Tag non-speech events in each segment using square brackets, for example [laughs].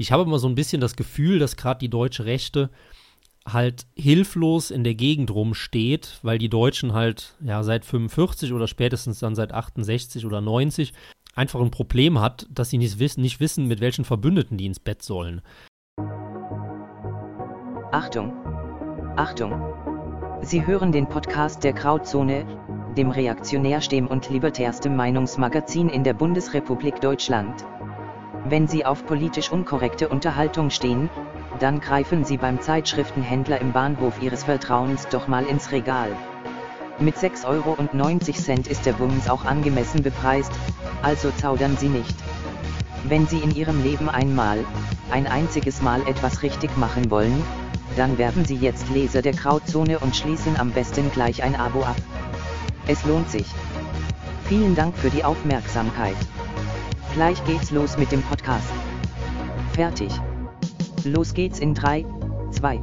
Ich habe immer so ein bisschen das Gefühl, dass gerade die deutsche Rechte halt hilflos in der Gegend rumsteht, weil die Deutschen halt ja seit 45 oder spätestens dann seit 68 oder 90 einfach ein Problem hat, dass sie nicht wissen, nicht wissen, mit welchen Verbündeten die ins Bett sollen. Achtung! Achtung! Sie hören den Podcast der Grauzone, dem reaktionärstem und libertärstem Meinungsmagazin in der Bundesrepublik Deutschland. Wenn Sie auf politisch unkorrekte Unterhaltung stehen, dann greifen Sie beim Zeitschriftenhändler im Bahnhof Ihres Vertrauens doch mal ins Regal. Mit 6,90 Euro ist der Bums auch angemessen bepreist, also zaudern Sie nicht. Wenn Sie in Ihrem Leben einmal, ein einziges Mal etwas richtig machen wollen, dann werden Sie jetzt Leser der Grauzone und schließen am besten gleich ein Abo ab. Es lohnt sich. Vielen Dank für die Aufmerksamkeit. Gleich geht's los mit dem Podcast. Fertig. Los geht's in 3, 2.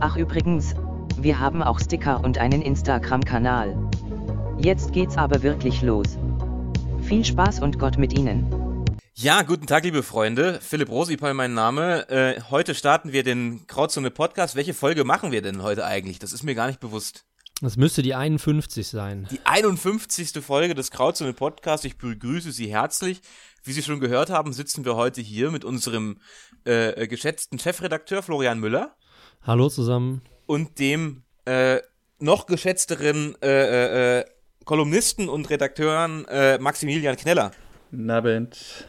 Ach übrigens, wir haben auch Sticker und einen Instagram-Kanal. Jetzt geht's aber wirklich los. Viel Spaß und Gott mit Ihnen. Ja, guten Tag, liebe Freunde. Philipp Rosipal, mein Name. Äh, heute starten wir den Krautzone Podcast. Welche Folge machen wir denn heute eigentlich? Das ist mir gar nicht bewusst. Das müsste die 51 sein. Die 51. Folge des Krautzone Podcasts. Ich begrüße Sie herzlich. Wie Sie schon gehört haben, sitzen wir heute hier mit unserem äh, geschätzten Chefredakteur Florian Müller. Hallo zusammen. Und dem äh, noch geschätzteren äh, äh, Kolumnisten und Redakteuren äh, Maximilian Kneller. Guten Abend.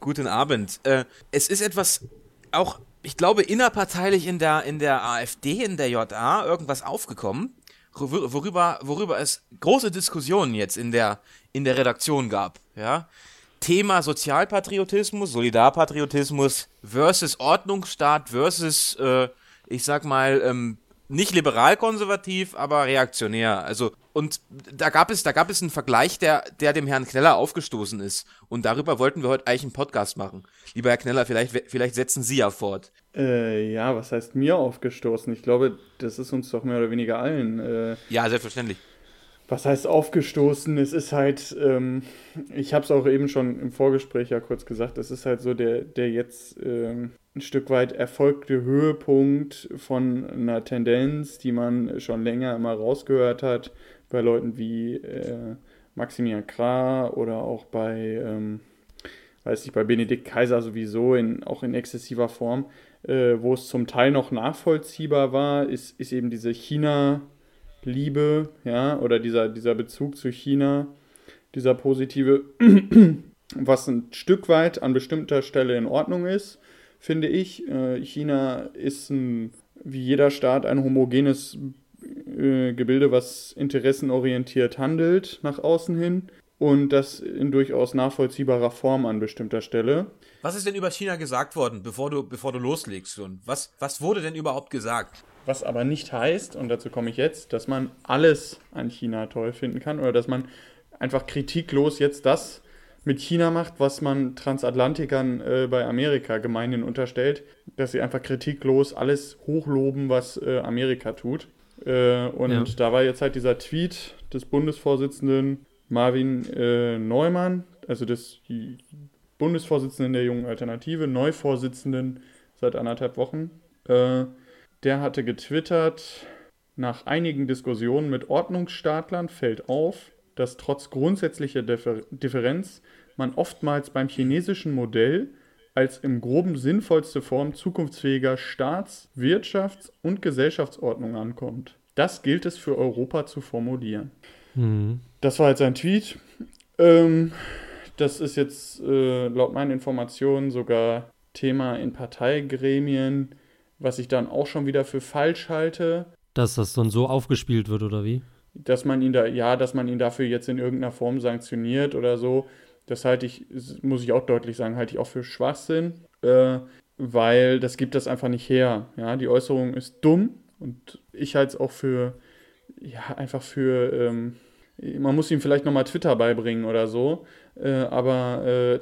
Guten Abend. Äh, es ist etwas auch, ich glaube, innerparteilich in der, in der AfD, in der JA, irgendwas aufgekommen, worüber, worüber es große Diskussionen jetzt in der, in der Redaktion gab. Ja? Thema Sozialpatriotismus, Solidarpatriotismus versus Ordnungsstaat versus, äh, ich sag mal, ähm, nicht liberal-konservativ, aber reaktionär. Also, und da gab es, da gab es einen Vergleich, der, der dem Herrn Kneller aufgestoßen ist. Und darüber wollten wir heute eigentlich einen Podcast machen. Lieber Herr Kneller, vielleicht, vielleicht setzen Sie ja fort. Äh, ja, was heißt mir aufgestoßen? Ich glaube, das ist uns doch mehr oder weniger allen. Äh, ja, selbstverständlich was heißt aufgestoßen? Es ist halt, ähm, ich habe es auch eben schon im Vorgespräch ja kurz gesagt, es ist halt so der, der jetzt ähm, ein Stück weit erfolgte Höhepunkt von einer Tendenz, die man schon länger immer rausgehört hat, bei Leuten wie äh, Maximilian Krah oder auch bei, ähm, weiß ich, bei Benedikt Kaiser sowieso, in, auch in exzessiver Form, äh, wo es zum Teil noch nachvollziehbar war, ist, ist eben diese China- Liebe, ja, oder dieser, dieser Bezug zu China, dieser positive, [clears throat] was ein Stück weit an bestimmter Stelle in Ordnung ist, finde ich. Äh, China ist ein, wie jeder Staat ein homogenes äh, Gebilde, was interessenorientiert handelt nach außen hin und das in durchaus nachvollziehbarer Form an bestimmter Stelle. Was ist denn über China gesagt worden, bevor du, bevor du loslegst? Und was, was wurde denn überhaupt gesagt? Was aber nicht heißt, und dazu komme ich jetzt, dass man alles an China toll finden kann oder dass man einfach kritiklos jetzt das mit China macht, was man Transatlantikern äh, bei Amerika gemeinhin unterstellt, dass sie einfach kritiklos alles hochloben, was äh, Amerika tut. Äh, und ja. da war jetzt halt dieser Tweet des Bundesvorsitzenden Marvin äh, Neumann, also des Bundesvorsitzenden der Jungen Alternative, Neuvorsitzenden seit anderthalb Wochen, äh, der hatte getwittert, nach einigen Diskussionen mit Ordnungsstaatlern fällt auf, dass trotz grundsätzlicher Differ Differenz man oftmals beim chinesischen Modell als im groben sinnvollste Form zukunftsfähiger Staats-, Wirtschafts- und Gesellschaftsordnung ankommt. Das gilt es für Europa zu formulieren. Mhm. Das war jetzt ein Tweet. Ähm, das ist jetzt äh, laut meinen Informationen sogar Thema in Parteigremien was ich dann auch schon wieder für falsch halte. Dass das dann so aufgespielt wird, oder wie? Dass man ihn da, ja, dass man ihn dafür jetzt in irgendeiner Form sanktioniert oder so, das halte ich, muss ich auch deutlich sagen, halte ich auch für Schwachsinn, äh, weil das gibt das einfach nicht her. Ja, die Äußerung ist dumm und ich halte es auch für, ja, einfach für, ähm, man muss ihm vielleicht nochmal Twitter beibringen oder so, äh, aber äh,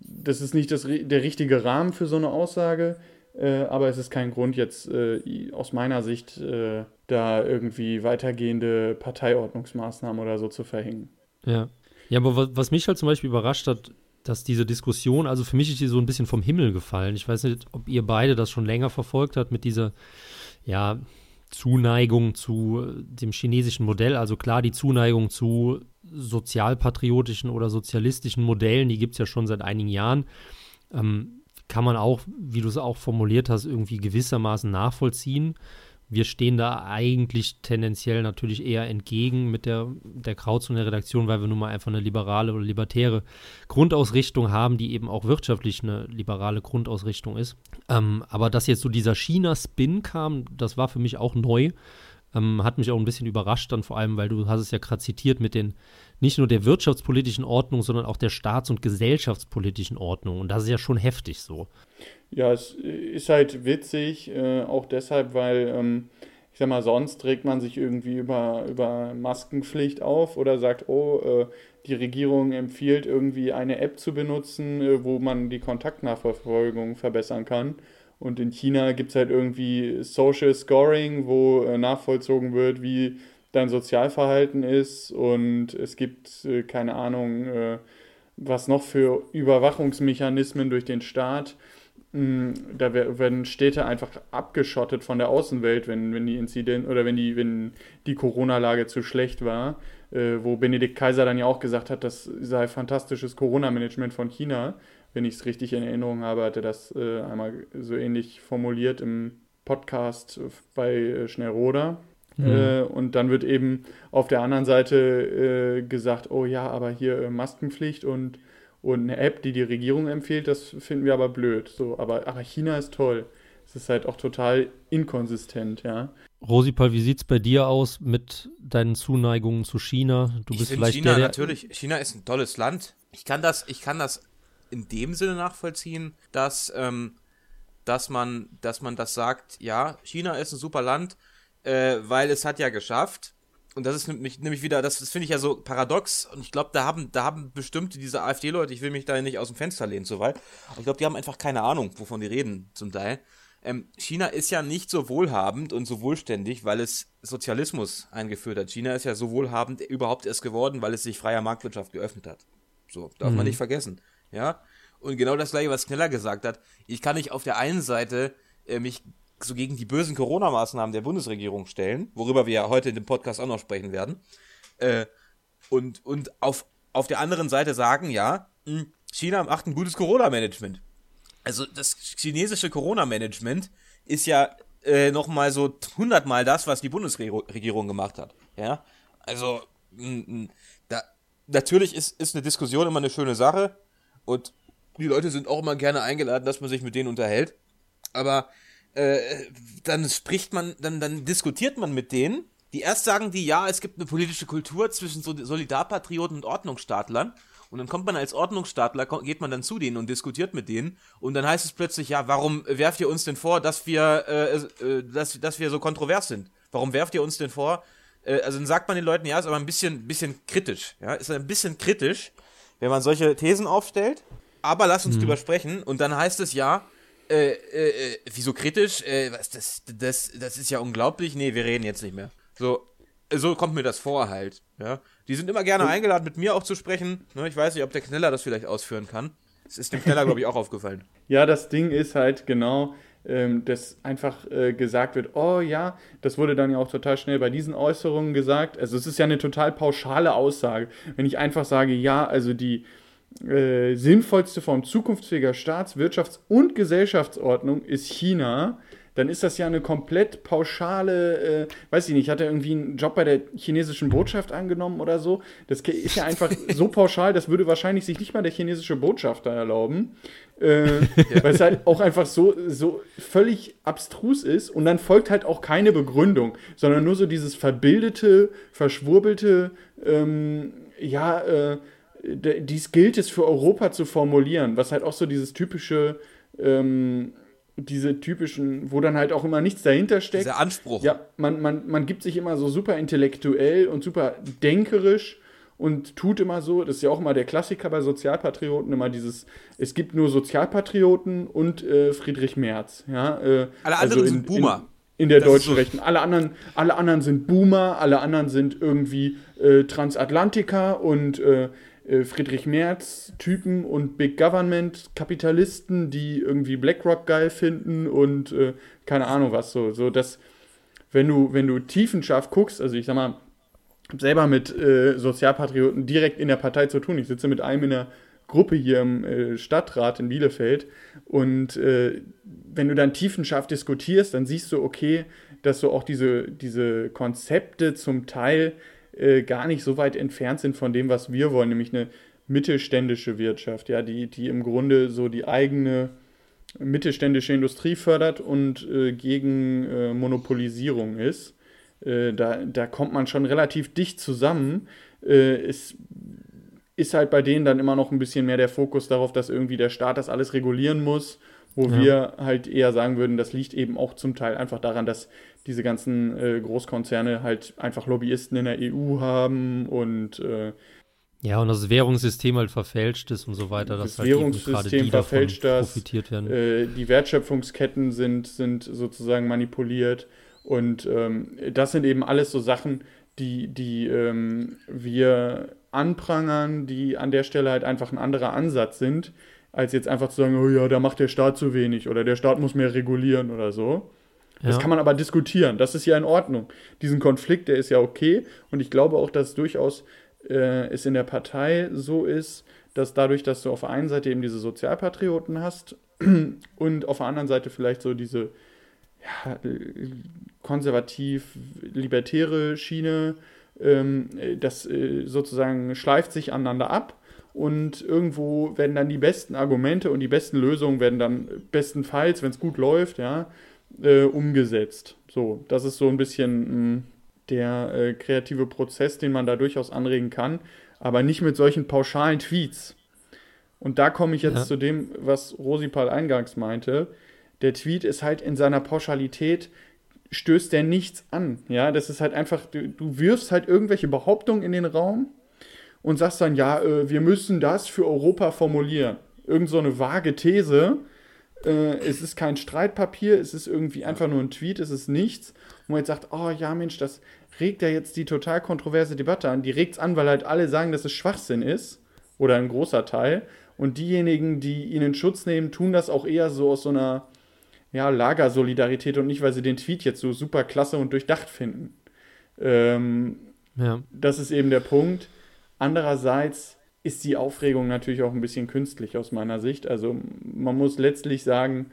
das ist nicht das, der richtige Rahmen für so eine Aussage. Äh, aber es ist kein Grund jetzt äh, aus meiner Sicht äh, da irgendwie weitergehende Parteiordnungsmaßnahmen oder so zu verhängen. Ja. Ja, aber was mich halt zum Beispiel überrascht hat, dass diese Diskussion, also für mich ist die so ein bisschen vom Himmel gefallen. Ich weiß nicht, ob ihr beide das schon länger verfolgt habt mit dieser, ja, Zuneigung zu dem chinesischen Modell. Also klar, die Zuneigung zu sozialpatriotischen oder sozialistischen Modellen, die gibt es ja schon seit einigen Jahren. Ähm, kann man auch, wie du es auch formuliert hast, irgendwie gewissermaßen nachvollziehen. Wir stehen da eigentlich tendenziell natürlich eher entgegen mit der, der Krauz und der Redaktion, weil wir nun mal einfach eine liberale oder libertäre Grundausrichtung haben, die eben auch wirtschaftlich eine liberale Grundausrichtung ist. Ähm, aber dass jetzt so dieser China-Spin kam, das war für mich auch neu. Ähm, hat mich auch ein bisschen überrascht dann vor allem, weil du hast es ja gerade zitiert mit den nicht nur der wirtschaftspolitischen Ordnung, sondern auch der staats- und gesellschaftspolitischen Ordnung. Und das ist ja schon heftig so. Ja, es ist halt witzig, äh, auch deshalb, weil, ähm, ich sag mal, sonst trägt man sich irgendwie über, über Maskenpflicht auf oder sagt, oh, äh, die Regierung empfiehlt irgendwie eine App zu benutzen, äh, wo man die Kontaktnachverfolgung verbessern kann. Und in China gibt es halt irgendwie Social Scoring, wo äh, nachvollzogen wird, wie dein Sozialverhalten ist. Und es gibt, äh, keine Ahnung, äh, was noch für Überwachungsmechanismen durch den Staat. Mm, da werden Städte einfach abgeschottet von der Außenwelt, wenn, wenn die Inzident oder wenn die, wenn die Corona-Lage zu schlecht war, äh, wo Benedikt Kaiser dann ja auch gesagt hat, das sei fantastisches Corona-Management von China. Wenn ich es richtig in Erinnerung habe, hat er das äh, einmal so ähnlich formuliert im Podcast bei äh, Schnellroder. Mhm. Äh, und dann wird eben auf der anderen Seite äh, gesagt, oh ja, aber hier äh, Maskenpflicht und und eine App, die die Regierung empfiehlt, das finden wir aber blöd. So, aber, aber China ist toll. Es ist halt auch total inkonsistent, ja. Rosipal, wie sieht es bei dir aus mit deinen Zuneigungen zu China? Du ich bist vielleicht China der, natürlich. China ist ein tolles Land. Ich kann das, ich kann das in dem Sinne nachvollziehen, dass, ähm, dass man, dass man das sagt. Ja, China ist ein super Land, äh, weil es hat ja geschafft und das ist nämlich, nämlich wieder, das, das finde ich ja so paradox. Und ich glaube, da haben, da haben bestimmte diese AfD-Leute, ich will mich da nicht aus dem Fenster lehnen, so weit. Ich glaube, die haben einfach keine Ahnung, wovon die reden, zum Teil. Ähm, China ist ja nicht so wohlhabend und so wohlständig, weil es Sozialismus eingeführt hat. China ist ja so wohlhabend überhaupt erst geworden, weil es sich freier Marktwirtschaft geöffnet hat. So, darf mhm. man nicht vergessen. Ja. Und genau das gleiche, was Kneller gesagt hat. Ich kann nicht auf der einen Seite äh, mich so gegen die bösen Corona-Maßnahmen der Bundesregierung stellen, worüber wir ja heute in dem Podcast auch noch sprechen werden. Äh, und und auf, auf der anderen Seite sagen, ja, hm, China macht ein gutes Corona-Management. Also das chinesische Corona-Management ist ja äh, nochmal so hundertmal das, was die Bundesregierung gemacht hat. Ja, also mh, hm, da, natürlich ist, ist eine Diskussion immer eine schöne Sache und die Leute sind auch immer gerne eingeladen, dass man sich mit denen unterhält. Aber äh, dann spricht man, dann, dann diskutiert man mit denen. Die erst sagen die, ja, es gibt eine politische Kultur zwischen Solidarpatrioten und Ordnungsstaatlern. Und dann kommt man als Ordnungsstaatler, geht man dann zu denen und diskutiert mit denen. Und dann heißt es plötzlich, ja, warum werft ihr uns denn vor, dass wir, äh, äh, dass, dass wir so kontrovers sind? Warum werft ihr uns denn vor? Äh, also dann sagt man den Leuten, ja, ist aber ein bisschen, bisschen kritisch. Ja, ist ein bisschen kritisch, wenn man solche Thesen aufstellt. Aber lass uns mhm. drüber sprechen. Und dann heißt es ja, äh, äh, äh, wieso kritisch? Äh, was, das, das, das ist ja unglaublich. Nee, wir reden jetzt nicht mehr. So, so kommt mir das vor halt. Ja, die sind immer gerne eingeladen, mit mir auch zu sprechen. Ne, ich weiß nicht, ob der Kneller das vielleicht ausführen kann. Das ist dem Kneller, glaube ich, auch aufgefallen. [laughs] Ja, das Ding ist halt genau, ähm, dass einfach äh, gesagt wird, oh ja, das wurde dann ja auch total schnell bei diesen Äußerungen gesagt. Also es ist ja eine total pauschale Aussage. Wenn ich einfach sage, ja, also die, äh, sinnvollste Form zukunftsfähiger Staats-, Wirtschafts- und Gesellschaftsordnung ist China, dann ist das ja eine komplett pauschale, äh, weiß ich nicht, hat er irgendwie einen Job bei der chinesischen Botschaft angenommen oder so? Das ist ja einfach so [laughs] pauschal, das würde wahrscheinlich sich nicht mal der chinesische Botschafter erlauben. Äh, [laughs] ja. Weil es halt auch einfach so, so völlig abstrus ist und dann folgt halt auch keine Begründung, sondern nur so dieses verbildete, verschwurbelte, ähm, ja, äh, dies gilt es für Europa zu formulieren, was halt auch so dieses typische, ähm, diese typischen, wo dann halt auch immer nichts dahinter steckt. Dieser Anspruch. Ja, man, man, man gibt sich immer so super intellektuell und super denkerisch und tut immer so, das ist ja auch immer der Klassiker bei Sozialpatrioten, immer dieses, es gibt nur Sozialpatrioten und äh, Friedrich Merz. Ja, äh, alle anderen also in, sind Boomer. In, in der das deutschen so Rechten. Alle anderen, alle anderen sind Boomer, alle anderen sind irgendwie äh, Transatlantiker und äh, Friedrich Merz-Typen und Big Government-Kapitalisten, die irgendwie BlackRock geil finden und äh, keine Ahnung was so. So dass, wenn du, wenn du tiefenscharf guckst, also ich sag mal, selber mit äh, Sozialpatrioten direkt in der Partei zu tun. Ich sitze mit einem in der Gruppe hier im äh, Stadtrat in Bielefeld und äh, wenn du dann tiefenscharf diskutierst, dann siehst du, okay, dass so auch diese, diese Konzepte zum Teil äh, gar nicht so weit entfernt sind von dem, was wir wollen, nämlich eine mittelständische Wirtschaft, ja, die, die im Grunde so die eigene mittelständische Industrie fördert und äh, gegen äh, Monopolisierung ist. Äh, da, da kommt man schon relativ dicht zusammen. Äh, es ist halt bei denen dann immer noch ein bisschen mehr der Fokus darauf, dass irgendwie der Staat das alles regulieren muss, wo ja. wir halt eher sagen würden, das liegt eben auch zum Teil einfach daran, dass diese ganzen äh, Großkonzerne halt einfach Lobbyisten in der EU haben und äh, ja, und das Währungssystem halt verfälscht ist und so weiter. Das halt Währungssystem die verfälscht das. Äh, die Wertschöpfungsketten sind, sind sozusagen manipuliert. Und ähm, das sind eben alles so Sachen, die, die ähm, wir anprangern, die an der Stelle halt einfach ein anderer Ansatz sind, als jetzt einfach zu sagen, oh ja, da macht der Staat zu wenig oder der Staat muss mehr regulieren oder so. Ja. Das kann man aber diskutieren. Das ist ja in Ordnung. Diesen Konflikt, der ist ja okay. Und ich glaube auch, dass durchaus äh, es in der Partei so ist, dass dadurch, dass du auf der einen Seite eben diese Sozialpatrioten hast [clears throat] und auf der anderen Seite vielleicht so diese ja, konservativ-libertäre Schiene, ähm, das äh, sozusagen schleift sich aneinander ab und irgendwo werden dann die besten Argumente und die besten Lösungen werden dann bestenfalls, wenn es gut läuft, ja, äh, umgesetzt. So, das ist so ein bisschen mh, hm, der äh, kreative Prozess, den man da durchaus anregen kann, aber nicht mit solchen pauschalen Tweets. Und da komme ich jetzt ja. zu dem, was Rosipal eingangs meinte. Der Tweet ist halt in seiner Pauschalität stößt der nichts an. Ja, das ist halt einfach, du, du wirfst halt irgendwelche Behauptungen in den Raum und sagst dann, ja, äh, wir müssen das für Europa formulieren. Irgend so eine vage These. Äh, es ist kein Streitpapier, es ist irgendwie einfach nur ein Tweet, es ist nichts. Und man jetzt sagt, oh ja, Mensch, das regt ja jetzt die total kontroverse Debatte an. Die regt es an, weil halt alle sagen, dass es Schwachsinn ist. Oder ein großer Teil. Und diejenigen, die ihn in Schutz nehmen, tun das auch eher so aus so einer ja, Lagersolidarität und nicht, weil sie den Tweet jetzt so super klasse und durchdacht finden. Ähm, ja. Das ist eben der Punkt. Andererseits ist die Aufregung natürlich auch ein bisschen künstlich aus meiner Sicht. Also man muss letztlich sagen,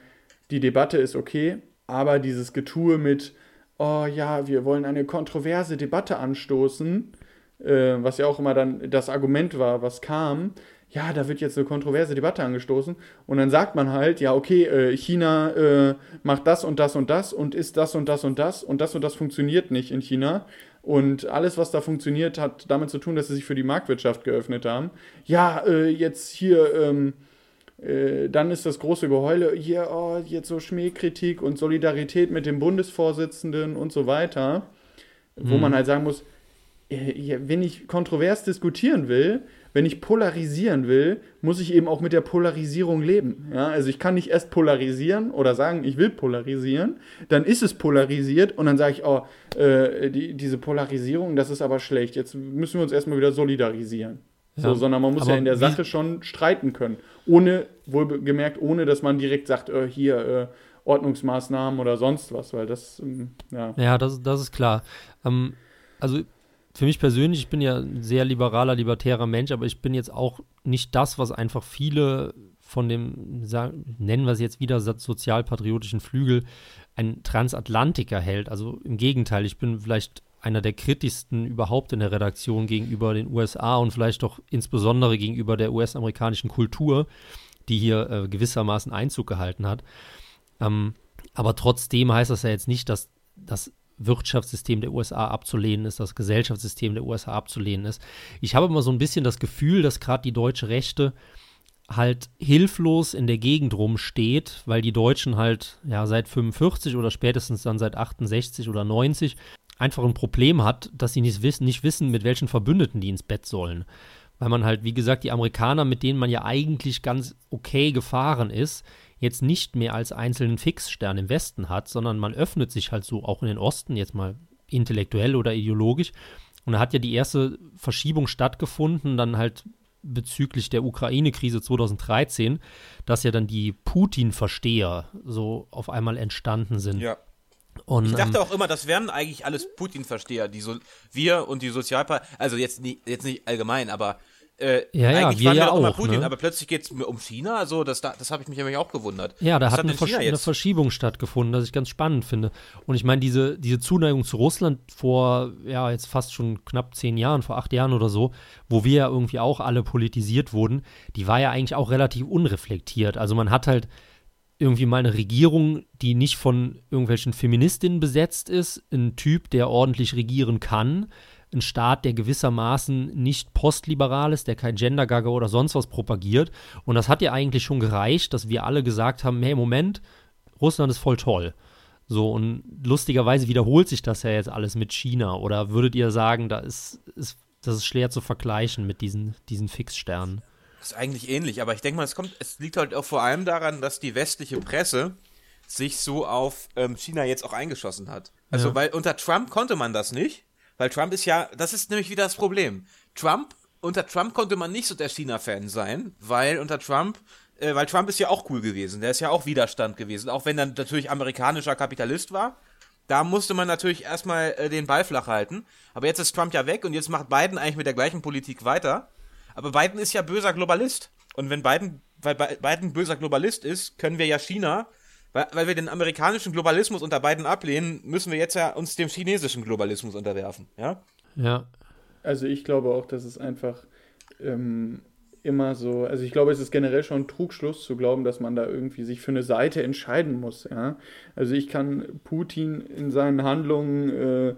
die Debatte ist okay, aber dieses Getue mit, oh ja, wir wollen eine kontroverse Debatte anstoßen, äh, was ja auch immer dann das Argument war, was kam, ja, da wird jetzt eine kontroverse Debatte angestoßen und dann sagt man halt, ja, okay, äh, China äh, macht das und das und das und ist das und das und das und das und das funktioniert nicht in China und alles, was da funktioniert, hat damit zu tun, dass sie sich für die Marktwirtschaft geöffnet haben. Ja, äh, jetzt hier, ähm, äh, dann ist das große Geheule, hier, oh, jetzt so Schmähkritik und Solidarität mit dem Bundesvorsitzenden und so weiter, mhm. wo man halt sagen muss, äh, wenn ich kontrovers diskutieren will, wenn ich polarisieren will, muss ich eben auch mit der Polarisierung leben. Ja? Also ich kann nicht erst polarisieren oder sagen, ich will polarisieren, dann ist es polarisiert und dann sage ich, oh, äh, die, diese Polarisierung, das ist aber schlecht. Jetzt müssen wir uns erstmal wieder solidarisieren. Ja, so, sondern man muss ja in der Sache schon streiten können. Ohne, wohlgemerkt, ohne dass man direkt sagt, äh, hier, äh, Ordnungsmaßnahmen oder sonst was, weil das, ähm, ja. Ja, das, das ist klar. Ähm, also für mich persönlich, ich bin ja ein sehr liberaler, libertärer Mensch, aber ich bin jetzt auch nicht das, was einfach viele von dem, nennen wir es jetzt wieder, sozialpatriotischen Flügel, ein Transatlantiker hält. Also im Gegenteil, ich bin vielleicht einer der kritischsten überhaupt in der Redaktion gegenüber den USA und vielleicht doch insbesondere gegenüber der US-amerikanischen Kultur, die hier äh, gewissermaßen Einzug gehalten hat. Ähm, aber trotzdem heißt das ja jetzt nicht, dass das Wirtschaftssystem der USA abzulehnen ist, das Gesellschaftssystem der USA abzulehnen ist. Ich habe immer so ein bisschen das Gefühl, dass gerade die deutsche Rechte halt hilflos in der Gegend rumsteht, weil die Deutschen halt ja seit 45 oder spätestens dann seit 68 oder 90 einfach ein Problem hat, dass sie nicht wissen, nicht wissen, mit welchen Verbündeten die ins Bett sollen. Weil man halt, wie gesagt, die Amerikaner, mit denen man ja eigentlich ganz okay gefahren ist, jetzt nicht mehr als einzelnen Fixstern im Westen hat, sondern man öffnet sich halt so auch in den Osten, jetzt mal intellektuell oder ideologisch. Und da hat ja die erste Verschiebung stattgefunden, dann halt bezüglich der Ukraine-Krise 2013, dass ja dann die Putin-Versteher so auf einmal entstanden sind. Ja. Und, Ich dachte ähm, auch immer, das wären eigentlich alles Putin-Versteher, die so wir und die Sozialpartei, also jetzt nicht, jetzt nicht allgemein, aber äh, Ja, ja, eigentlich wir waren ja immer auch, Putin, ne? aber plötzlich geht es um China, also das, da- das habe ich mich nämlich auch gewundert. Ja, da Was hat eine, Versch eine? Verschiebung stattgefunden, das ich ganz spannend finde. Und ich meine, diese, diese Zuneigung zu Russland vor, ja, jetzt fast schon knapp zehn Jahren, vor acht Jahren oder so, wo wir ja irgendwie auch alle politisiert wurden, die war ja eigentlich auch relativ unreflektiert. Also man hat halt irgendwie mal eine Regierung, die nicht von irgendwelchen Feministinnen besetzt ist, ein Typ, der ordentlich regieren kann, ein Staat, der gewissermaßen nicht postliberal ist, der kein Gendergagger oder sonst was propagiert. Und das hat ja eigentlich schon gereicht, dass wir alle gesagt haben, hey, Moment, Russland ist voll toll. So, und lustigerweise wiederholt sich das ja jetzt alles mit China. Oder würdet ihr sagen, da ist, ist, das ist schwer zu vergleichen mit diesen, diesen Fixsternen? Das ist eigentlich ähnlich, aber ich denke mal, es kommt, es liegt halt auch vor allem daran, dass die westliche Presse sich so auf ähm, China jetzt auch eingeschossen hat. Also, Ja. weil unter Trump konnte man das nicht, weil Trump ist ja, das ist nämlich wieder das Problem. Trump, unter Trump konnte man nicht so der China-Fan sein, weil unter Trump, äh, weil Trump ist ja auch cool gewesen, der ist ja auch Widerstand gewesen, auch wenn er natürlich amerikanischer Kapitalist war. Da musste man natürlich erstmal äh, den Ball flach halten. Aber jetzt ist Trump ja weg und jetzt macht Biden eigentlich mit der gleichen Politik weiter. Aber Biden ist ja böser Globalist. Und wenn Biden, weil Bi- Biden böser Globalist ist, können wir ja China, weil, weil wir den amerikanischen Globalismus unter Biden ablehnen, müssen wir jetzt ja uns dem chinesischen Globalismus unterwerfen. Ja? Ja, Also ich glaube auch, dass es einfach ähm, immer so, also ich glaube, es ist generell schon ein Trugschluss zu glauben, dass man da irgendwie sich für eine Seite entscheiden muss. Ja? Also ich kann Putin in seinen Handlungen äh,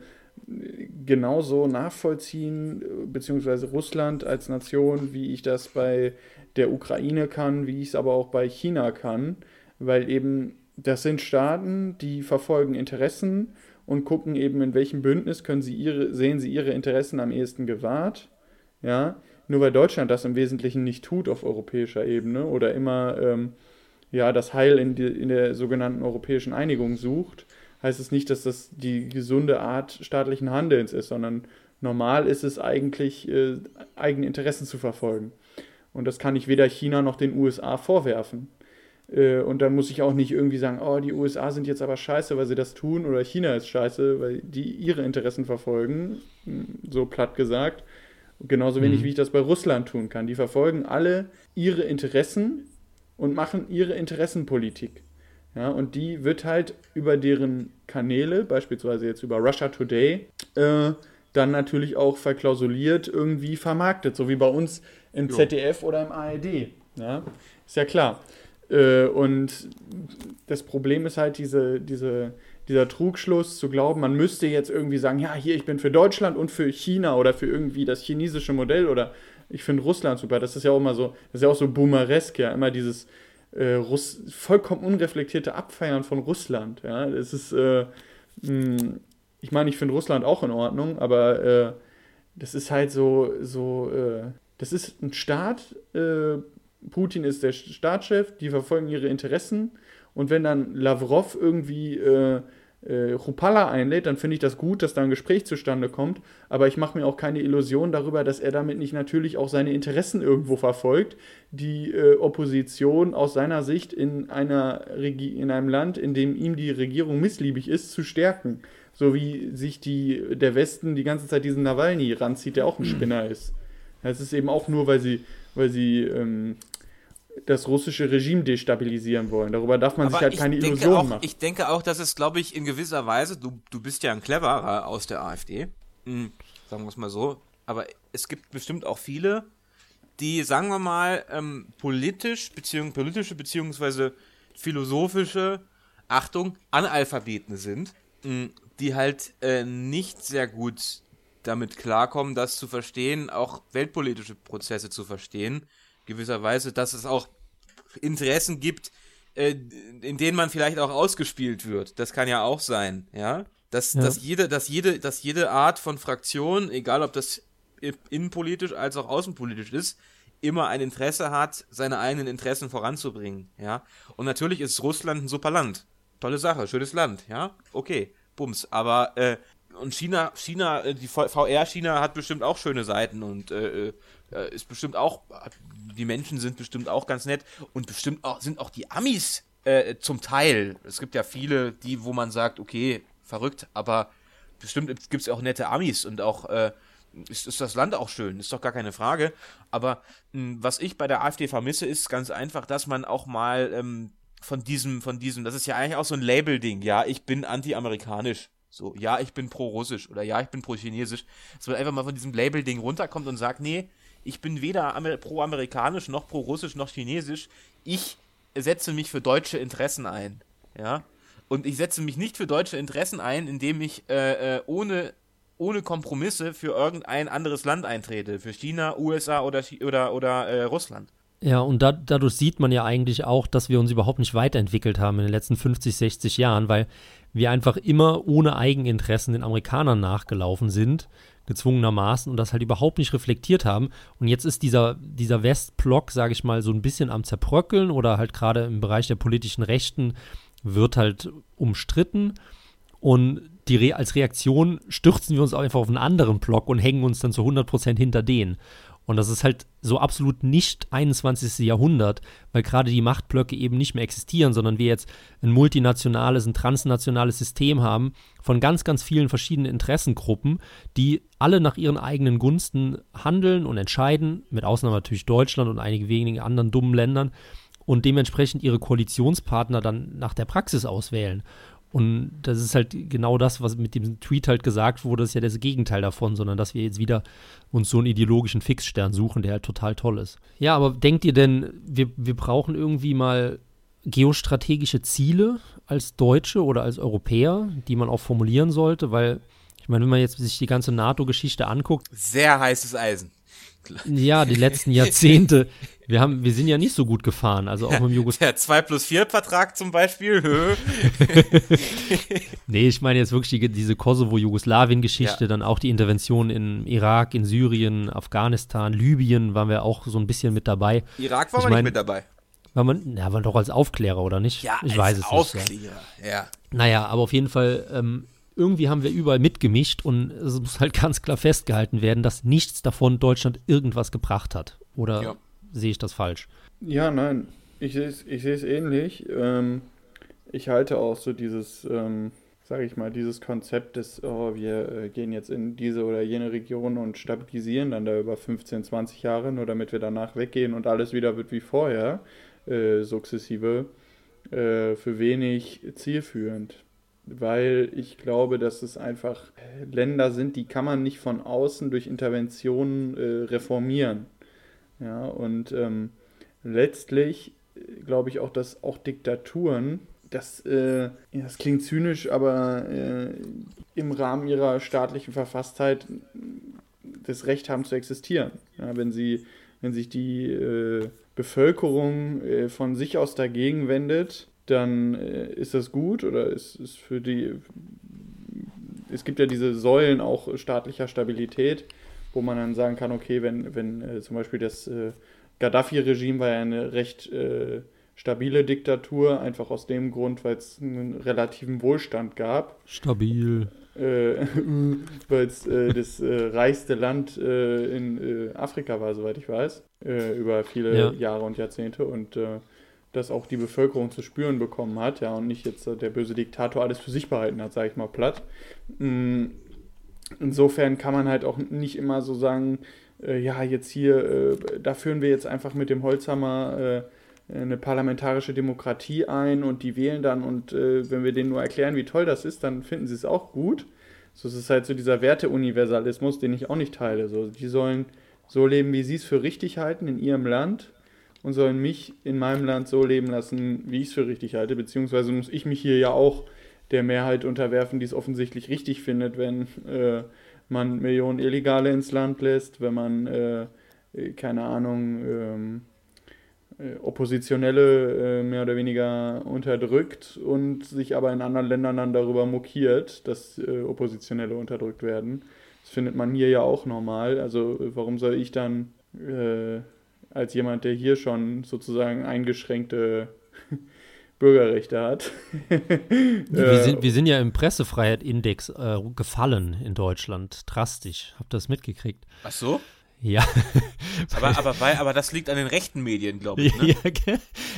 genauso nachvollziehen, beziehungsweise Russland als Nation, wie ich das bei der Ukraine kann, wie ich es aber auch bei China kann, weil eben das sind Staaten, die verfolgen Interessen und gucken eben, in welchem Bündnis können sie ihre, sehen sie ihre Interessen am ehesten gewahrt. Ja, nur weil Deutschland das im Wesentlichen nicht tut auf europäischer Ebene oder immer ähm, ja, das Heil in, die, in der sogenannten europäischen Einigung sucht, heißt es nicht, dass das die gesunde Art staatlichen Handelns ist, sondern normal ist es eigentlich, äh, eigene Interessen zu verfolgen. Und das kann ich weder China noch den USA vorwerfen. Äh, und dann muss ich auch nicht irgendwie sagen, oh, die USA sind jetzt aber scheiße, weil sie das tun, oder China ist scheiße, weil die ihre Interessen verfolgen, Hm, so platt gesagt. Genauso wenig, Mhm. wie ich das bei Russland tun kann. Die verfolgen alle ihre Interessen und machen ihre Interessenpolitik. Ja, und die wird halt über deren Kanäle, beispielsweise jetzt über Russia Today, äh, dann natürlich auch verklausuliert irgendwie vermarktet, so wie bei uns im Jo. ZDF oder im ARD. Ja, ist ja klar. Äh, und das Problem ist halt diese, diese, dieser Trugschluss zu glauben, man müsste jetzt irgendwie sagen, ja, hier, ich bin für Deutschland und für China oder für irgendwie das chinesische Modell oder ich finde Russland super. Das ist ja auch immer so, das ist ja auch so boomeresk, ja, immer dieses äh, Russ vollkommen unreflektierte Abfeiern von Russland. Ja, das ist, äh, mh, ich meine, ich finde Russland auch in Ordnung, aber äh, das ist halt so, so, äh, das ist ein Staat, äh, Putin ist der Staatschef, die verfolgen ihre Interessen und wenn dann Lavrov irgendwie äh, äh, Rupala einlädt, dann finde ich das gut, dass da ein Gespräch zustande kommt, aber ich mache mir auch keine Illusion darüber, dass er damit nicht natürlich auch seine Interessen irgendwo verfolgt, die äh, Opposition aus seiner Sicht in, einer Regi in einem Land, in dem ihm die Regierung missliebig ist, zu stärken. So wie sich die, der Westen die ganze Zeit diesen Nawalny ranzieht, der auch ein Spinner ist. Das ist eben auch nur, weil sie, weil sie ähm, das russische Regime destabilisieren wollen. Darüber darf man sich halt keine Illusionen auch, machen. Ich denke auch, dass es, glaube ich, in gewisser Weise, du, du bist ja ein Cleverer aus der AfD, hm, sagen wir es mal so, aber es gibt bestimmt auch viele, die, sagen wir mal, ähm, politisch, beziehung, politische beziehungsweise philosophische, Achtung, Analphabeten sind, mh, die halt äh, nicht sehr gut damit klarkommen, das zu verstehen, auch weltpolitische Prozesse zu verstehen, gewisserweise, dass es auch Interessen gibt, äh, in denen man vielleicht auch ausgespielt wird. Das kann ja auch sein, ja. Dass, Ja. dass, jede, dass, jede, dass jede Art von Fraktion, egal ob das innenpolitisch als auch außenpolitisch ist, immer ein Interesse hat, seine eigenen Interessen voranzubringen, ja. Und natürlich ist Russland ein super Land. Tolle Sache, schönes Land, ja. Okay, bums. Aber, äh, und China, China, äh, die VR China hat bestimmt auch schöne Seiten und äh, äh, Äh, ist bestimmt auch, die Menschen sind bestimmt auch ganz nett und bestimmt auch, sind auch die Amis äh, zum Teil. Es gibt ja viele, die, wo man sagt, okay, verrückt, aber bestimmt gibt es auch nette Amis und auch äh, ist, ist das Land auch schön, ist doch gar keine Frage. Aber mh, hm, was ich bei der AfD vermisse, ist ganz einfach, dass man auch mal ähm, von diesem, von diesem, das ist ja eigentlich auch so ein Label-Ding, ja, ich bin anti-amerikanisch. So, ja, ich bin pro-russisch oder ja, ich bin pro-chinesisch. Dass man einfach mal von diesem Label-Ding runterkommt und sagt, nee, ich bin weder pro-amerikanisch noch pro-russisch noch chinesisch. Ich setze mich für deutsche Interessen ein. Ja. Und ich setze mich nicht für deutsche Interessen ein, indem ich äh, äh, ohne, ohne Kompromisse für irgendein anderes Land eintrete. Für China, USA oder, oder, oder äh, Russland. Ja, und da, dadurch sieht man ja eigentlich auch, dass wir uns überhaupt nicht weiterentwickelt haben in den letzten 50, 60 Jahren, weil wir einfach immer ohne Eigeninteressen den Amerikanern nachgelaufen sind gezwungenermaßen und das halt überhaupt nicht reflektiert haben. Und jetzt ist dieser, dieser Westblock, sage ich mal, so ein bisschen am Zerbröckeln oder halt gerade im Bereich der politischen Rechten wird halt umstritten. Und Re als Reaktion stürzen wir uns einfach auf einen anderen Block und hängen uns dann zu 100% hinter denen. Und das ist halt so absolut nicht 21. Jahrhundert, weil gerade die Machtblöcke eben nicht mehr existieren, sondern wir jetzt ein multinationales, ein transnationales System haben von ganz, ganz vielen verschiedenen Interessengruppen, die alle nach ihren eigenen Gunsten handeln und entscheiden, mit Ausnahme natürlich Deutschland und einige wenige anderen dummen Ländern und dementsprechend ihre Koalitionspartner dann nach der Praxis auswählen. Und das ist halt genau das, was mit dem Tweet halt gesagt wurde, ist ja das Gegenteil davon, sondern dass wir jetzt wieder uns so einen ideologischen Fixstern suchen, der halt total toll ist. Ja, aber denkt ihr denn, wir, wir brauchen irgendwie mal geostrategische Ziele als Deutsche oder als Europäer, die man auch formulieren sollte? Weil, ich meine, wenn man jetzt sich die ganze NATO-Geschichte anguckt. Sehr heißes Eisen. [laughs] Ja, die letzten Jahrzehnte. Wir, haben, wir sind ja nicht so gut gefahren, also auch mit dem Jugos Der 2 plus 4 Vertrag zum Beispiel. [laughs] nee, ich meine jetzt wirklich die, diese Kosovo-Jugoslawien-Geschichte, ja. dann auch die Intervention in Irak, in Syrien, Afghanistan, Libyen waren wir auch so ein bisschen mit dabei. Irak war man nicht mit dabei. War man, ja, war doch als Aufklärer, oder nicht? Ja, ich als weiß es Aufklärer, nicht. Ja. ja. Naja, aber auf jeden Fall ähm, irgendwie haben wir überall mitgemischt und es muss halt ganz klar festgehalten werden, dass nichts davon Deutschland irgendwas gebracht hat. Oder ja. sehe ich das falsch? Ja, nein, ich sehe es ich ähnlich. Ähm, ich halte auch so dieses, ähm, sage ich mal, dieses Konzept des, oh, wir äh, gehen jetzt in diese oder jene Region und stabilisieren dann da über 15, 20 Jahre, nur damit wir danach weggehen und alles wieder wird wie vorher, äh, sukzessive, äh, für wenig zielführend weil ich glaube, dass es einfach Länder sind, die kann man nicht von außen durch Interventionen äh, reformieren. Ja, und ähm, letztlich äh, glaube ich auch, dass auch Diktaturen, das, äh, das klingt zynisch, aber äh, im Rahmen ihrer staatlichen Verfasstheit das Recht haben zu existieren. Ja, wenn, sie, wenn sich die äh, Bevölkerung äh, von sich aus dagegen wendet, dann äh, ist das gut oder ist, ist für die. Es gibt ja diese Säulen auch staatlicher Stabilität, wo man dann sagen kann, okay, wenn, wenn äh, zum Beispiel das äh, Gaddafi-Regime war ja eine recht äh, stabile Diktatur, einfach aus dem Grund, weil es einen relativen Wohlstand gab. Stabil. Äh, [laughs] weil es äh, das reichste Land in Afrika war, soweit ich weiß, über viele ja. Jahre und Jahrzehnte und das auch die Bevölkerung zu spüren bekommen hat, ja, und nicht jetzt der böse Diktator alles für sich behalten hat, sage ich mal platt. Mm, insofern kann man halt auch nicht immer so sagen, äh, ja, jetzt hier, äh, da führen wir jetzt einfach mit dem Holzhammer äh, eine parlamentarische Demokratie ein und die wählen dann und äh, wenn wir denen nur erklären, wie toll das ist, dann finden sie es auch gut. So, es ist halt so dieser Werteuniversalismus, den ich auch nicht teile. So, die sollen so leben, wie sie es für richtig halten in ihrem Land und sollen mich in meinem Land so leben lassen, wie ich es für richtig halte, beziehungsweise muss ich mich hier ja auch der Mehrheit unterwerfen, die es offensichtlich richtig findet, wenn äh, man Millionen Illegale ins Land lässt, wenn man, äh, keine Ahnung, ähm, äh, Oppositionelle äh, mehr oder weniger unterdrückt und sich aber in anderen Ländern dann darüber mokiert, dass äh, Oppositionelle unterdrückt werden. Das findet man hier ja auch normal. Also warum soll ich dann äh, als jemand, der hier schon sozusagen eingeschränkte [laughs] Bürgerrechte hat. [laughs] wir, sind, wir sind ja im Pressefreiheit-Index äh, gefallen in Deutschland, drastisch. Habt ihr das mitgekriegt? Ach so? Ja. [laughs] aber, aber, weil, aber das liegt an den rechten Medien, glaube ich. Ne? ja,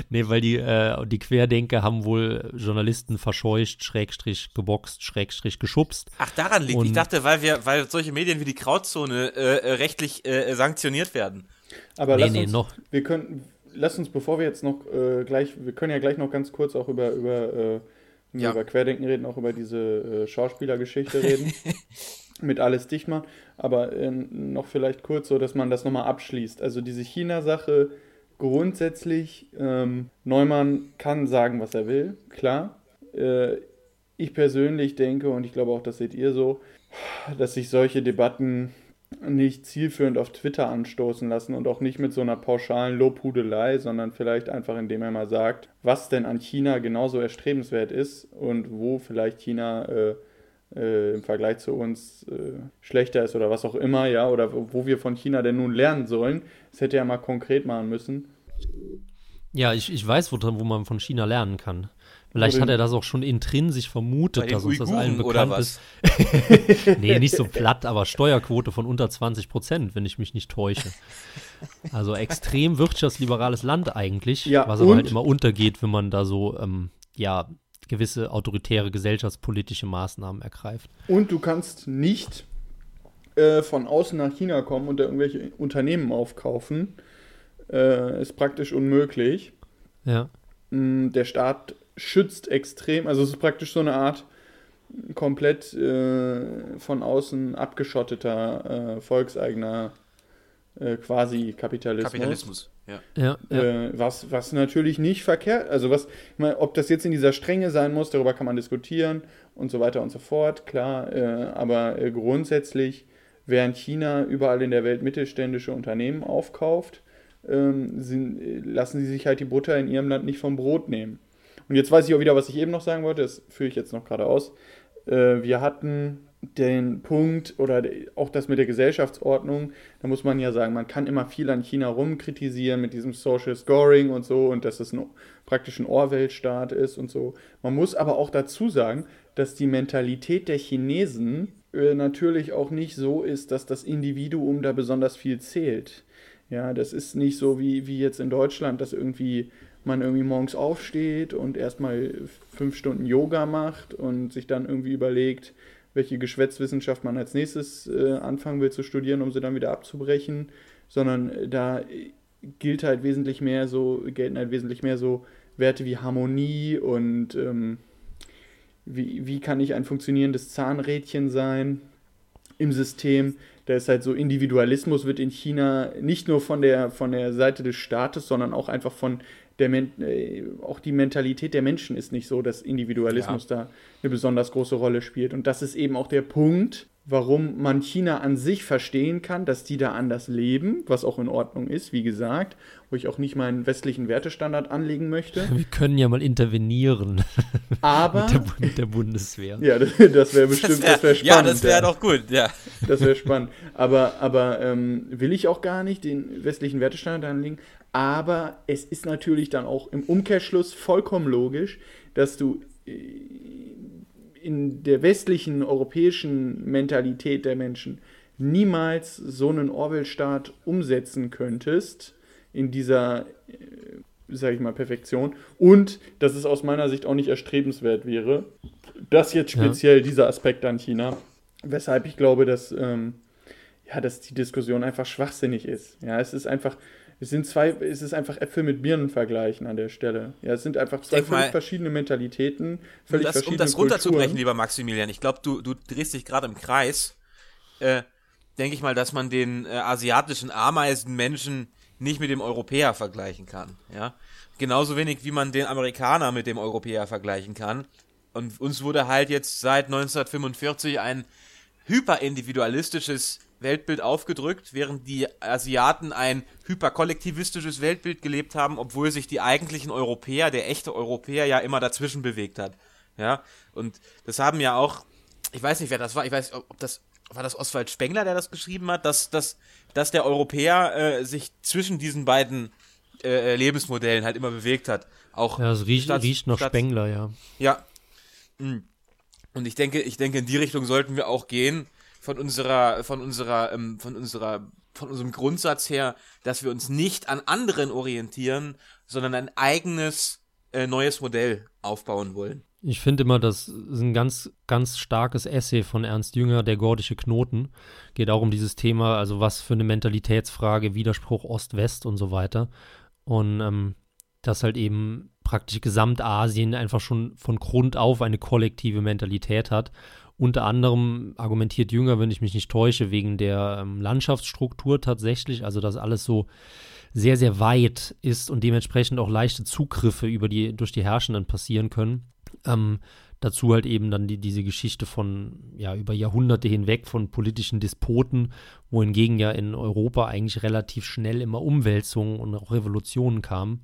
nee, weil die, äh, die Querdenker haben wohl Journalisten verscheucht, Schrägstrich geboxt, Schrägstrich geschubst. Ach, daran liegt. Und ich dachte, weil wir, weil solche Medien wie die Grauzone äh, rechtlich äh, sanktioniert werden. Aber Nee, lass nee, uns, noch. wir können, lass uns, bevor wir jetzt noch äh, gleich, wir können ja gleich noch ganz kurz auch über, über, äh, Ja. über Querdenken reden, auch über diese äh, Schauspielergeschichte reden. [laughs] mit alles dicht machen. Aber äh, noch vielleicht kurz so, dass man das nochmal abschließt. Also diese China-Sache grundsätzlich, ähm, Neumann kann sagen, was er will, klar. Äh, ich persönlich denke, und ich glaube auch, das seht ihr so, dass sich solche Debatten nicht zielführend auf Twitter anstoßen lassen und auch nicht mit so einer pauschalen Lobhudelei, sondern vielleicht einfach, indem er mal sagt, was denn an China genauso erstrebenswert ist und wo vielleicht China äh, äh, im Vergleich zu uns äh, schlechter ist oder was auch immer, ja, oder wo wir von China denn nun lernen sollen. Das hätte er mal konkret machen müssen. Ja, ich, ich weiß, wo, wo man von China lernen kann. Vielleicht Wo hat er das auch schon intrinsisch vermutet, den dass uns das allen bekannt ist. nee, nicht so [laughs] platt, aber Steuerquote von unter 20 Prozent, wenn ich mich nicht täusche. Also extrem wirtschaftsliberales Land eigentlich, Ja, was aber und- halt immer untergeht, wenn man da so, ähm, ja, gewisse autoritäre gesellschaftspolitische Maßnahmen ergreift. Und du kannst nicht äh, von außen nach China kommen und da irgendwelche Unternehmen aufkaufen. Äh, ist praktisch unmöglich. Ja. Mm, Der Staat schützt extrem, also es ist praktisch so eine Art komplett äh, von außen abgeschotteter äh, volkseigener äh, quasi Kapitalismus. Kapitalismus. Ja. Ja, ja. Äh, was, was natürlich nicht verkehrt, also was, ich meine, ob das jetzt in dieser Strenge sein muss, darüber kann man diskutieren und so weiter und so fort, klar, äh, aber äh, grundsätzlich, während China überall in der Welt mittelständische Unternehmen aufkauft, ähm, sind, äh, lassen sie sich halt die Butter in ihrem Land nicht vom Brot nehmen. Und jetzt weiß ich auch wieder, was ich eben noch sagen wollte, das führe ich jetzt noch gerade aus. Äh, wir hatten den Punkt oder auch das mit der Gesellschaftsordnung, da muss man ja sagen, man kann immer viel an China rumkritisieren mit diesem Social Scoring und so und dass es ein, praktisch ein Orwell-Staat ist und so. Man muss aber auch dazu sagen, dass die Mentalität der Chinesen äh, natürlich auch nicht so ist, dass das Individuum da besonders viel zählt. Ja, das ist nicht so wie, wie jetzt in Deutschland, dass irgendwie man irgendwie morgens aufsteht und erstmal fünf Stunden Yoga macht und sich dann irgendwie überlegt, welche Geschwätzwissenschaft man als nächstes äh, anfangen will zu studieren, um sie dann wieder abzubrechen, sondern äh, da gilt halt wesentlich mehr so, gelten halt wesentlich mehr so Werte wie Harmonie und ähm, wie, wie kann ich ein funktionierendes Zahnrädchen sein im System. Da ist halt so, Individualismus wird in China nicht nur von der, von der Seite des Staates, sondern auch einfach von der Men äh, auch die Mentalität der Menschen ist nicht so, dass Individualismus da eine besonders große Rolle spielt. Und das ist eben auch der Punkt, warum man China an sich verstehen kann, dass die da anders leben, was auch in Ordnung ist, wie gesagt, wo ich auch nicht meinen westlichen Wertestandard anlegen möchte. Wir können ja mal intervenieren [laughs] Aber mit, der, mit der Bundeswehr. ja, das, das wäre bestimmt, das wäre spannend. ja, das wäre doch gut, ja. Das wäre spannend. Aber, aber ähm, will ich auch gar nicht den westlichen Wertestandard anlegen. Aber es ist natürlich dann auch im Umkehrschluss vollkommen logisch, dass du äh, in der westlichen europäischen Mentalität der Menschen niemals so einen Orwell-Staat umsetzen könntest in dieser, äh, sage ich mal, Perfektion. Und dass es aus meiner Sicht auch nicht erstrebenswert wäre. Das jetzt Ja. speziell dieser Aspekt an China. Weshalb ich glaube, dass, ähm, ja, dass die Diskussion einfach schwachsinnig ist. Ja, es ist einfach, es sind zwei, es ist einfach Äpfel mit Birnen vergleichen an der Stelle. Ja, es sind einfach zwei völlig mal, verschiedene Mentalitäten, Um völlig das, um verschiedene das runterzubrechen, Kulturen. lieber Maximilian, ich glaube, du, du drehst dich gerade im Kreis. Äh, Denke ich mal, dass man den äh, asiatischen Ameisenmenschen nicht mit dem Europäer vergleichen kann. Ja? Genauso wenig, wie man den Amerikaner mit dem Europäer vergleichen kann. Und uns wurde halt jetzt seit 1945 ein hyperindividualistisches Weltbild aufgedrückt, während die Asiaten ein hyperkollektivistisches Weltbild gelebt haben, obwohl sich die eigentlichen Europäer, der echte Europäer ja immer dazwischen bewegt hat. Ja, und das haben ja auch, ich weiß nicht, wer das war, ich weiß, ob das, war das Oswald Spengler, der das geschrieben hat, dass, dass, dass der Europäer äh, sich zwischen diesen beiden äh, Lebensmodellen halt immer bewegt hat. Auch Ja, es riecht, statt- riecht nach statt- Spengler, ja. ja. Mm. Und ich denke, ich denke, in die Richtung sollten wir auch gehen. Von unserer, von unserer, ähm, von unserer, von unserem Grundsatz her, dass wir uns nicht an anderen orientieren, sondern ein eigenes äh, neues Modell aufbauen wollen. Ich finde immer, das ist ein ganz, ganz starkes Essay von Ernst Jünger, Der gordische Knoten. Geht auch um dieses Thema, also was für eine Mentalitätsfrage, Widerspruch Ost-West und so weiter. Und ähm, dass halt eben praktisch Gesamtasien einfach schon von Grund auf eine kollektive Mentalität hat. Unter anderem argumentiert Jünger, wenn ich mich nicht täusche, wegen der ähm, Landschaftsstruktur tatsächlich, also dass alles so sehr, sehr weit ist und dementsprechend auch leichte Zugriffe über die, durch die Herrschenden passieren können. Ähm, dazu halt eben dann die, diese Geschichte von, ja, über Jahrhunderte hinweg von politischen Despoten, wohingegen ja in Europa eigentlich relativ schnell immer Umwälzungen und auch Revolutionen kamen,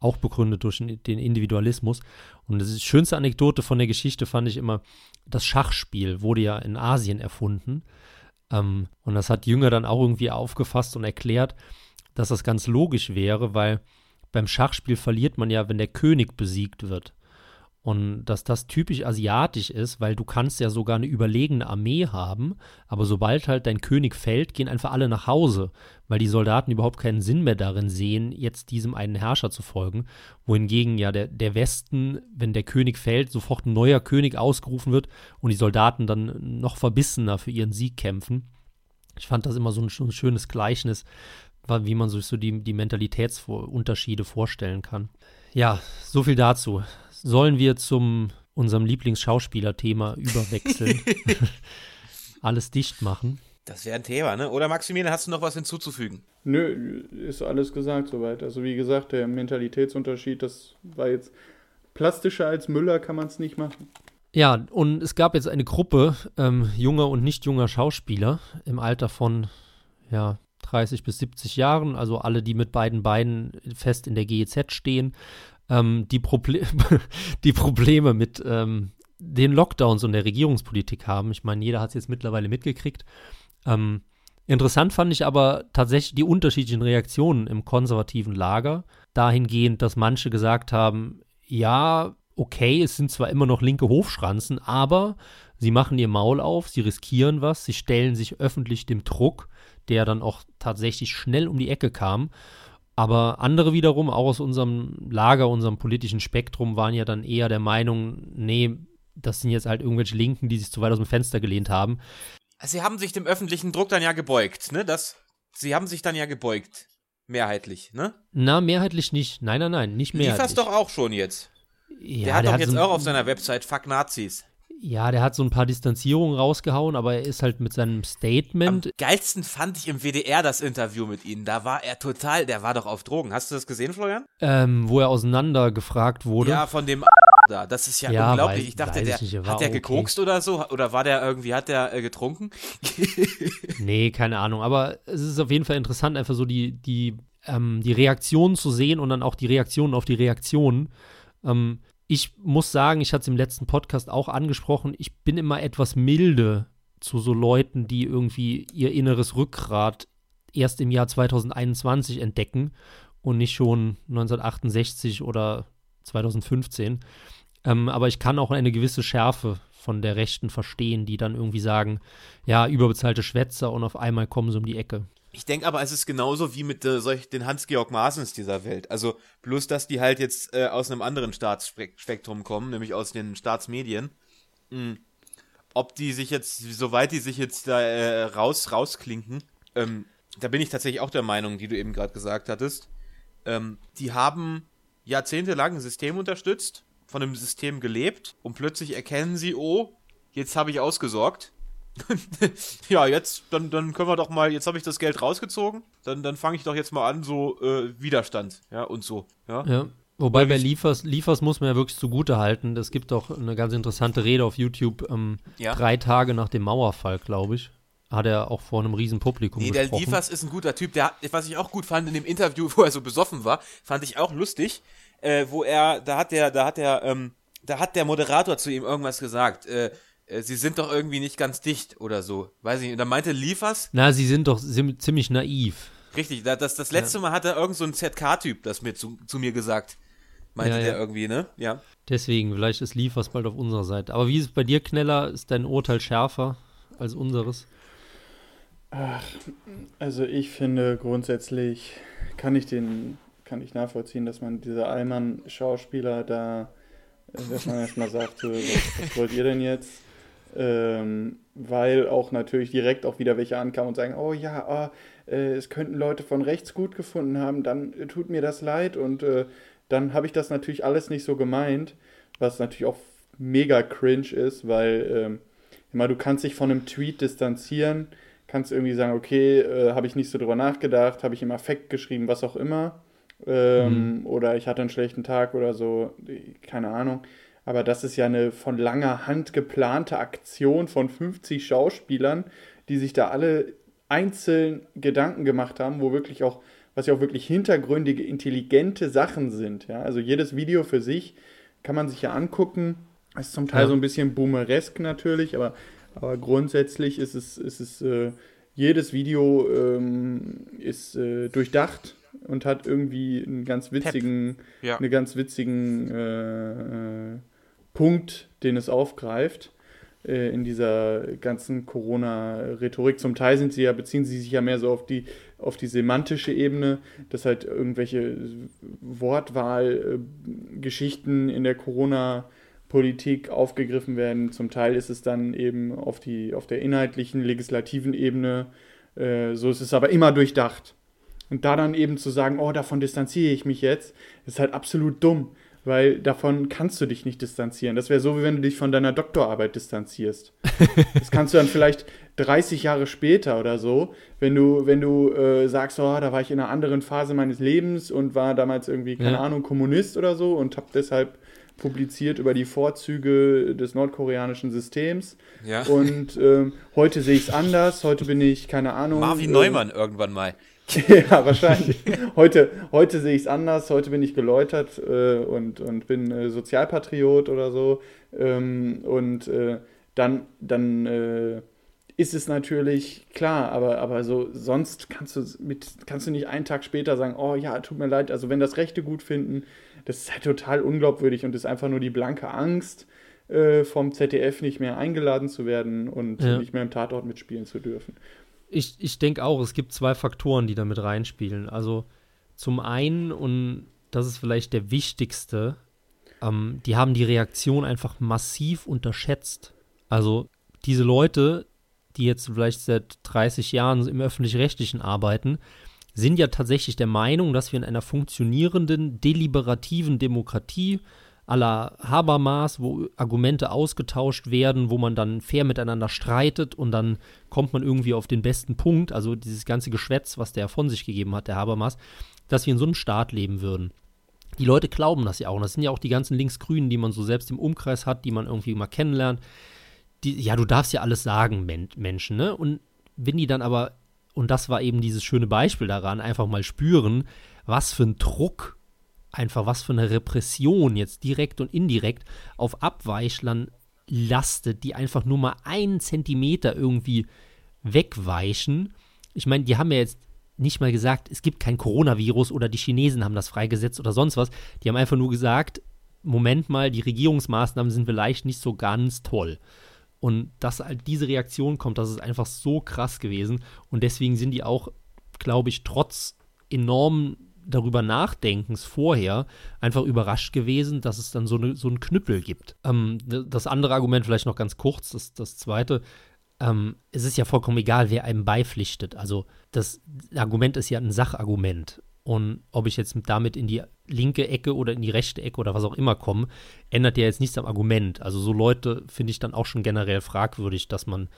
auch begründet durch den Individualismus. Und das ist die schönste Anekdote von der Geschichte fand ich immer, das Schachspiel wurde ja in Asien erfunden. Ähm, und das hat Jünger dann auch irgendwie aufgefasst und erklärt, dass das ganz logisch wäre, weil beim Schachspiel verliert man ja, wenn der König besiegt wird. Und dass das typisch asiatisch ist, weil du kannst ja sogar eine überlegene Armee haben, aber sobald halt dein König fällt, gehen einfach alle nach Hause, weil die Soldaten überhaupt keinen Sinn mehr darin sehen, jetzt diesem einen Herrscher zu folgen. Wohingegen ja der, der Westen, wenn der König fällt, sofort ein neuer König ausgerufen wird und die Soldaten dann noch verbissener für ihren Sieg kämpfen. Ich fand das immer so ein, so ein schönes Gleichnis, wie man sich so die, die Mentalitätsunterschiede vorstellen kann. Ja, so viel dazu sollen wir zum unserem Lieblingsschauspieler-Thema [laughs] überwechseln? [laughs] alles dicht machen? Das wäre ein Thema, ne? Oder Maximilian, hast du noch was hinzuzufügen? Nö, ist alles gesagt soweit. Also wie gesagt, der Mentalitätsunterschied, das war jetzt plastischer als Müller, kann man es nicht machen. Ja, und es gab jetzt eine Gruppe ähm, junger und nicht junger Schauspieler im Alter von ja, 30 bis 70 Jahren, also alle, die mit beiden Beinen fest in der GEZ stehen, ähm, die, Proble [laughs] die Probleme mit ähm, den Lockdowns und der Regierungspolitik haben. Ich meine, jeder hat es jetzt mittlerweile mitgekriegt. Ähm, interessant fand ich aber tatsächlich die unterschiedlichen Reaktionen im konservativen Lager. Dahingehend, dass manche gesagt haben, ja, okay, es sind zwar immer noch linke Hofschranzen, aber sie machen ihr Maul auf, sie riskieren was, sie stellen sich öffentlich dem Druck, der dann auch tatsächlich schnell um die Ecke kam. Aber andere wiederum, auch aus unserem Lager, unserem politischen Spektrum, waren ja dann eher der Meinung, nee, das sind jetzt halt irgendwelche Linken, die sich zu weit aus dem Fenster gelehnt haben. Sie haben sich dem öffentlichen Druck dann ja gebeugt, ne? Das, sie haben sich dann ja gebeugt. Mehrheitlich, ne? Na, mehrheitlich nicht. Nein, nein, nein, nicht mehrheitlich. Liefers doch auch schon jetzt. Ja, der hat der doch hat jetzt so auch auf seiner Website Fuck Nazis. Ja, der hat so ein paar Distanzierungen rausgehauen, aber er ist halt mit seinem Statement. Am geilsten fand ich im WDR das Interview mit ihm. Da war er total, der war doch auf Drogen. Hast du das gesehen, Florian? Ähm, wo er auseinander gefragt wurde. Ja, von dem [laughs] da. Das ist ja, ja unglaublich. Weiß, ich dachte, der, ich hat der gekokst okay. oder so? Oder war der irgendwie, hat der äh, getrunken? [laughs] nee, keine Ahnung. Aber es ist auf jeden Fall interessant, einfach so die, die, ähm, die Reaktionen zu sehen und dann auch die Reaktionen auf die Reaktionen. Ähm, ich muss sagen, ich hatte es im letzten Podcast auch angesprochen, ich bin immer etwas milde zu so Leuten, die irgendwie ihr inneres Rückgrat erst im Jahr 2021 entdecken und nicht schon 1968 oder 2015. Ähm, aber ich kann auch eine gewisse Schärfe von der Rechten verstehen, die dann irgendwie sagen, ja, überbezahlte Schwätzer und auf einmal kommen sie um die Ecke. Ich denke aber, es ist genauso wie mit äh, solch, den Hans-Georg Maaßens dieser Welt. Also bloß, dass die halt jetzt äh, aus einem anderen Staatsspektrum kommen, nämlich aus den Staatsmedien. Mhm. Ob die sich jetzt, soweit die sich jetzt da äh, raus, rausklinken, ähm, da bin ich tatsächlich auch der Meinung, die du eben gerade gesagt hattest. Ähm, die haben jahrzehntelang ein System unterstützt, von einem System gelebt und plötzlich erkennen sie, oh, jetzt habe ich ausgesorgt [laughs] ja, jetzt, dann, dann können wir doch mal, jetzt habe ich das Geld rausgezogen, dann, dann fange ich doch jetzt mal an, so äh, Widerstand, ja, und so, ja. ja. Wobei bei Liefers, Liefers muss man ja wirklich zugute halten. Es gibt doch eine ganz interessante Rede auf YouTube, ähm, ja. drei Tage nach dem Mauerfall, glaube ich. Hat er auch vor einem riesen Publikum Nee, gesprochen. der Liefers ist ein guter Typ. Der, was ich auch gut fand in dem Interview, wo er so besoffen war, fand ich auch lustig. Äh, wo er, da hat der, da hat der, ähm, da hat der Moderator zu ihm irgendwas gesagt. Äh, sie sind doch irgendwie nicht ganz dicht oder so. Weiß ich nicht. Und dann meinte Liefers. Na, sie sind doch ziemlich naiv. Richtig, das, das letzte ja. Mal hat er irgend so ein ZK-Typ das mir zu, zu mir gesagt. Meinte ja, der ja. irgendwie, ne? Ja. Deswegen, vielleicht ist Liefers bald auf unserer Seite. Aber wie ist es bei dir, Kneller? Ist dein Urteil schärfer als unseres? Ach, also ich finde grundsätzlich kann ich den kann ich nachvollziehen, dass man diese Allmann-Schauspieler da, äh, dass man erstmal sagt, so, was, was wollt ihr denn jetzt? Ähm, weil auch natürlich direkt auch wieder welche ankamen und sagen, oh ja, oh, äh, es könnten Leute von rechts gut gefunden haben, dann äh, tut mir das leid und äh, dann habe ich das natürlich alles nicht so gemeint, was natürlich auch mega cringe ist, weil ähm, immer du kannst dich von einem Tweet distanzieren, kannst irgendwie sagen, okay, äh, habe ich nicht so drüber nachgedacht, habe ich im Affekt geschrieben, was auch immer, ähm, mhm. oder ich hatte einen schlechten Tag oder so, keine Ahnung. Aber das ist ja eine von langer Hand geplante Aktion von 50 Schauspielern, die sich da alle einzeln Gedanken gemacht haben, wo wirklich auch, was ja auch wirklich hintergründige, intelligente Sachen sind. Ja? Also jedes Video für sich kann man sich ja angucken. Ist zum Teil ja. so ein bisschen boomeresk natürlich, aber, aber grundsätzlich ist es, ist es äh, jedes Video ähm, ist äh, durchdacht und hat irgendwie einen ganz witzigen, ja. eine ganz witzigen äh, äh Punkt, den es aufgreift äh, in dieser ganzen Corona-Rhetorik. Zum Teil sind sie ja, beziehen sie sich ja mehr so auf die, auf die semantische Ebene, dass halt irgendwelche Wortwahlgeschichten in der Corona-Politik aufgegriffen werden. Zum Teil ist es dann eben auf, die, auf der inhaltlichen, legislativen Ebene. Äh, so ist es aber immer durchdacht. Und da dann eben zu sagen, oh, davon distanziere ich mich jetzt, ist halt absolut dumm weil davon kannst du dich nicht distanzieren. Das wäre so, wie wenn du dich von deiner Doktorarbeit distanzierst. [laughs] das kannst du dann vielleicht 30 Jahre später oder so, wenn du, wenn du äh, sagst, oh, da war ich in einer anderen Phase meines Lebens und war damals irgendwie, keine ja. Ahnung, Kommunist oder so und habe deshalb publiziert über die Vorzüge des nordkoreanischen Systems. Ja. Und ähm, heute sehe ich es anders, heute bin ich, keine Ahnung. Marvin äh, Neumann irgendwann mal. [laughs] ja, wahrscheinlich. Heute, heute sehe ich es anders. Heute bin ich geläutert äh, und, und bin äh, Sozialpatriot oder so. Ähm, und äh, dann, dann äh, ist es natürlich klar, aber, aber so sonst kannst du mit kannst du nicht einen Tag später sagen, oh ja, tut mir leid. Also wenn das Rechte gut finden, das ist halt total unglaubwürdig und ist einfach nur die blanke Angst äh, vom ZDF nicht mehr eingeladen zu werden und ja. nicht mehr im Tatort mitspielen zu dürfen. Ich, ich denke auch, es gibt zwei Faktoren, die damit reinspielen. Also zum einen, und das ist vielleicht der wichtigste, ähm, die haben die Reaktion einfach massiv unterschätzt. Also diese Leute, die jetzt vielleicht seit 30 Jahren im öffentlich-rechtlichen arbeiten, sind ja tatsächlich der Meinung, dass wir in einer funktionierenden, deliberativen Demokratie aller Habermas, wo Argumente ausgetauscht werden, wo man dann fair miteinander streitet und dann kommt man irgendwie auf den besten Punkt, also dieses ganze Geschwätz, was der von sich gegeben hat, der Habermas, dass wir in so einem Staat leben würden. Die Leute glauben das ja auch. Und das sind ja auch die ganzen Linksgrünen, die man so selbst im Umkreis hat, die man irgendwie mal kennenlernt. Die, ja, du darfst ja alles sagen, Men Menschen, ne? Und wenn die dann aber, und das war eben dieses schöne Beispiel daran, einfach mal spüren, was für ein Druck einfach was für eine Repression jetzt direkt und indirekt auf Abweichlern lastet, die einfach nur mal einen Zentimeter irgendwie wegweichen. Ich meine, die haben ja jetzt nicht mal gesagt, es gibt kein Coronavirus oder die Chinesen haben das freigesetzt oder sonst was. Die haben einfach nur gesagt, Moment mal, die Regierungsmaßnahmen sind vielleicht nicht so ganz toll. Und dass halt diese Reaktion kommt, das ist einfach so krass gewesen. Und deswegen sind die auch, glaube ich, trotz enormen darüber Nachdenkens vorher einfach überrascht gewesen, dass es dann so, eine, so einen Knüppel gibt. Ähm, das andere Argument vielleicht noch ganz kurz, das, das zweite. Ähm, es ist ja vollkommen egal, wer einem beipflichtet. Also das Argument ist ja ein Sachargument. Und ob ich jetzt damit in die linke Ecke oder in die rechte Ecke oder was auch immer komme, ändert ja jetzt nichts am Argument. Also so Leute finde ich dann auch schon generell fragwürdig, dass man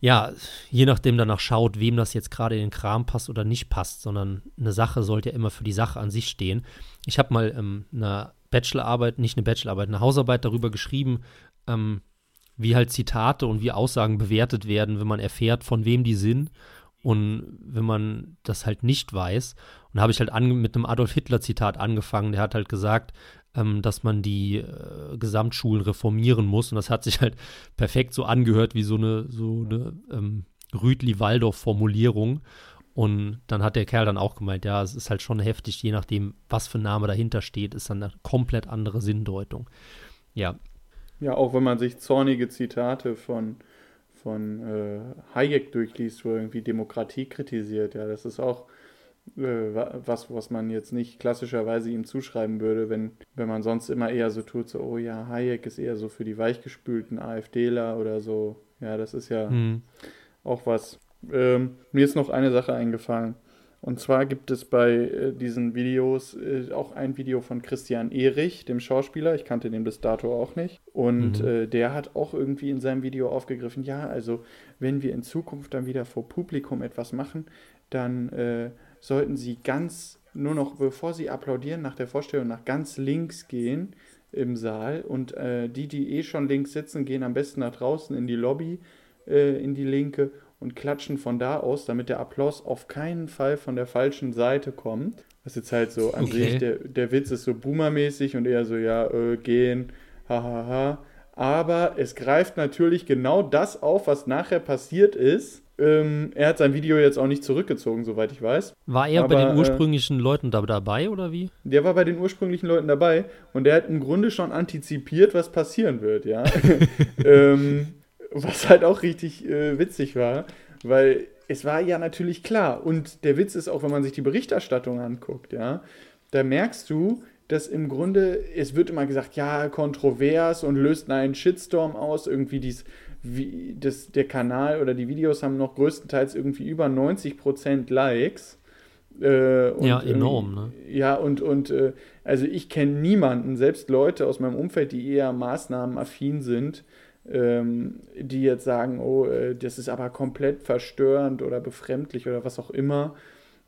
ja, je nachdem danach schaut, wem das jetzt gerade in den Kram passt oder nicht passt, sondern eine Sache sollte ja immer für die Sache an sich stehen. Ich habe mal ähm, eine Bachelorarbeit, nicht eine Bachelorarbeit, eine Hausarbeit darüber geschrieben, ähm, wie halt Zitate und wie Aussagen bewertet werden, wenn man erfährt, von wem die sind und wenn man das halt nicht weiß. Und da habe ich halt mit einem Adolf Hitler-Zitat angefangen, der hat halt gesagt, ähm, dass man die äh, Gesamtschulen reformieren muss. Und das hat sich halt perfekt so angehört wie so eine, so eine ähm, Rütli-Waldorf-Formulierung. Und dann hat der Kerl dann auch gemeint, ja, es ist halt schon heftig, je nachdem, was für ein Name dahinter steht, ist dann eine komplett andere Sinndeutung. Ja. Ja, auch wenn man sich zornige Zitate von, von äh, Hayek durchliest, wo er irgendwie Demokratie kritisiert, ja, das ist auch äh, was, was man jetzt nicht klassischerweise ihm zuschreiben würde, wenn, wenn man sonst immer eher so tut, so, oh ja, Hayek ist eher so für die weichgespülten AfDler oder so. Ja, das ist ja hm. auch was. Ähm, mir ist noch eine Sache eingefallen. Und zwar gibt es bei äh, diesen Videos äh, auch ein Video von Christian Erich, dem Schauspieler. Ich kannte den bis dato auch nicht. Und mhm. äh, der hat auch irgendwie in seinem Video aufgegriffen, ja, also wenn wir in Zukunft dann wieder vor Publikum etwas machen, dann äh, sollten sie ganz, nur noch bevor sie applaudieren nach der Vorstellung, nach ganz links gehen im Saal. Und äh, die, die eh schon links sitzen, gehen am besten nach draußen in die Lobby, äh, in die linke und klatschen von da aus, damit der Applaus auf keinen Fall von der falschen Seite kommt. Was jetzt halt so an okay. sich, der, der Witz ist so boomermäßig und eher so, ja, äh, gehen, hahaha. Ha, ha. Aber es greift natürlich genau das auf, was nachher passiert ist. Ähm, er hat sein Video jetzt auch nicht zurückgezogen, soweit ich weiß. War er Aber, bei den äh, ursprünglichen äh, Leuten da dabei oder wie? Der war bei den ursprünglichen Leuten dabei und der hat im Grunde schon antizipiert, was passieren wird, ja. [laughs] ähm, was halt auch richtig äh, witzig war, weil es war ja natürlich klar. Und der Witz ist auch, wenn man sich die Berichterstattung anguckt, ja, da merkst du, dass im Grunde, es wird immer gesagt, ja, kontrovers und löst einen Shitstorm aus, irgendwie dies, wie, das, der Kanal oder die Videos haben noch größtenteils irgendwie über 90% Likes. Äh, ja, enorm, ne? Ja, und, und äh, also ich kenne niemanden, selbst Leute aus meinem Umfeld, die eher maßnahmenaffin sind, ähm, die jetzt sagen, oh, äh, das ist aber komplett verstörend oder befremdlich oder was auch immer,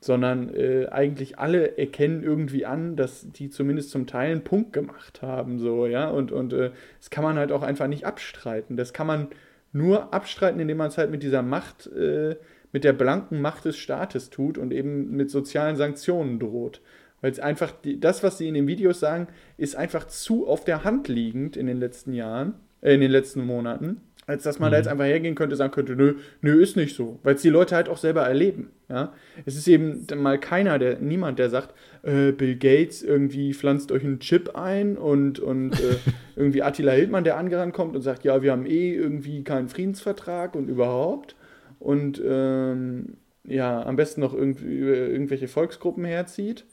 sondern äh, eigentlich alle erkennen irgendwie an, dass die zumindest zum Teil einen Punkt gemacht haben, so, ja, und, und äh, das kann man halt auch einfach nicht abstreiten. Das kann man nur abstreiten, indem man es halt mit dieser Macht, äh, mit der blanken Macht des Staates tut und eben mit sozialen Sanktionen droht. Weil es einfach, die, das, was sie in den Videos sagen, ist einfach zu auf der Hand liegend in den letzten Jahren in den letzten Monaten, als dass man mhm. da jetzt einfach hergehen könnte, sagen könnte, nö, nö, ist nicht so, weil es die Leute halt auch selber erleben. Ja? Es ist eben mal keiner, der, niemand, der sagt, äh, Bill Gates irgendwie pflanzt euch einen Chip ein und, und äh, [laughs] irgendwie Attila Hildmann, der angerannt kommt und sagt, ja, wir haben eh irgendwie keinen Friedensvertrag und überhaupt. Und ähm, ja, am besten noch irgendwie irgendwelche Volksgruppen herzieht.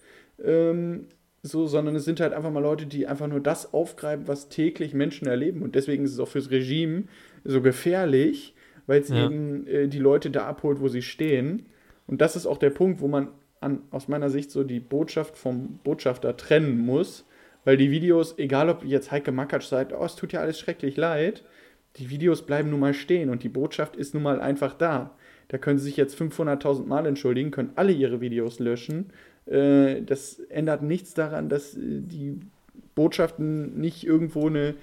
Ähm, so, sondern es sind halt einfach mal Leute, die einfach nur das aufgreifen, was täglich Menschen erleben. Und deswegen ist es auch fürs Regime so gefährlich, weil es ja. eben äh, die Leute da abholt, wo sie stehen. Und das ist auch der Punkt, wo man an, aus meiner Sicht so die Botschaft vom Botschafter trennen muss, weil die Videos, egal ob jetzt Heike Makatsch sagt, oh, es tut ja alles schrecklich leid, die Videos bleiben nun mal stehen und die Botschaft ist nun mal einfach da. Da können sie sich jetzt 500.000 Mal entschuldigen, können alle ihre Videos löschen äh, das ändert nichts daran, dass äh, die Botschaften nicht irgendwo eine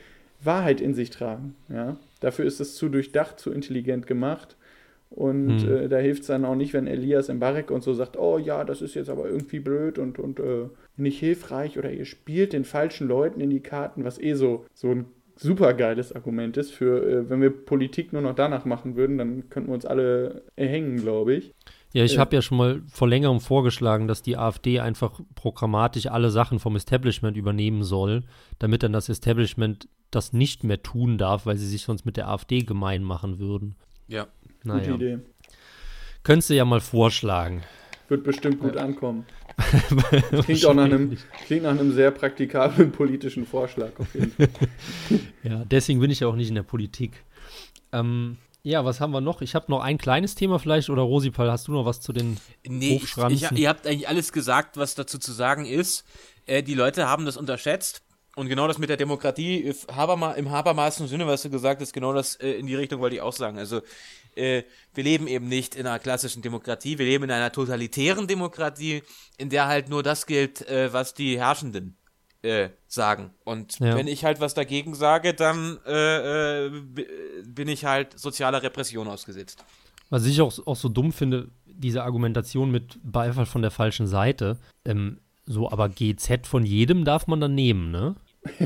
Wahrheit in sich tragen. Ja? Dafür ist es zu durchdacht, zu intelligent gemacht. Und hm. äh, da hilft es dann auch nicht, wenn Elias Mbarek und so sagt, oh ja, das ist jetzt aber irgendwie blöd und, und äh, nicht hilfreich oder ihr spielt den falschen Leuten in die Karten, was eh so, so ein super geiles Argument ist für, äh, wenn wir Politik nur noch danach machen würden, dann könnten wir uns alle erhängen, glaube ich. Ja, ich äh, habe ja schon mal vor längerem vorgeschlagen, dass die AfD einfach programmatisch alle Sachen vom Establishment übernehmen soll, damit dann das Establishment das nicht mehr tun darf, weil sie sich sonst mit der AfD gemein machen würden. Ja. Naja. Gute Idee. Könntest du ja mal vorschlagen. Wird bestimmt gut ankommen. [laughs] klingt auch nach einem, klingt nach einem sehr praktikablen politischen Vorschlag auf jeden Fall. [laughs] ja, deswegen bin ich ja auch nicht in der Politik. Ähm, ja, was haben wir noch? Ich habe noch ein kleines Thema vielleicht oder Rosipal, hast du noch was zu den nee, Hochschranzen? Ich, ihr habt eigentlich alles gesagt, was dazu zu sagen ist. Äh, die Leute haben das unterschätzt. Und genau das mit der Demokratie, Haberma, im Habermaßen Sinne, was du gesagt hast, genau das äh, in die Richtung wollte ich auch sagen. Also äh, wir leben eben nicht in einer klassischen Demokratie, wir leben in einer totalitären Demokratie, in der halt nur das gilt, äh, was die Herrschenden äh, sagen. Und ja. wenn ich halt was dagegen sage, dann äh, äh, bin ich halt sozialer Repression ausgesetzt. Was ich auch, auch so dumm finde, diese Argumentation mit Beifall von der falschen Seite. Ähm, so, aber GZ von jedem darf man dann nehmen, ne?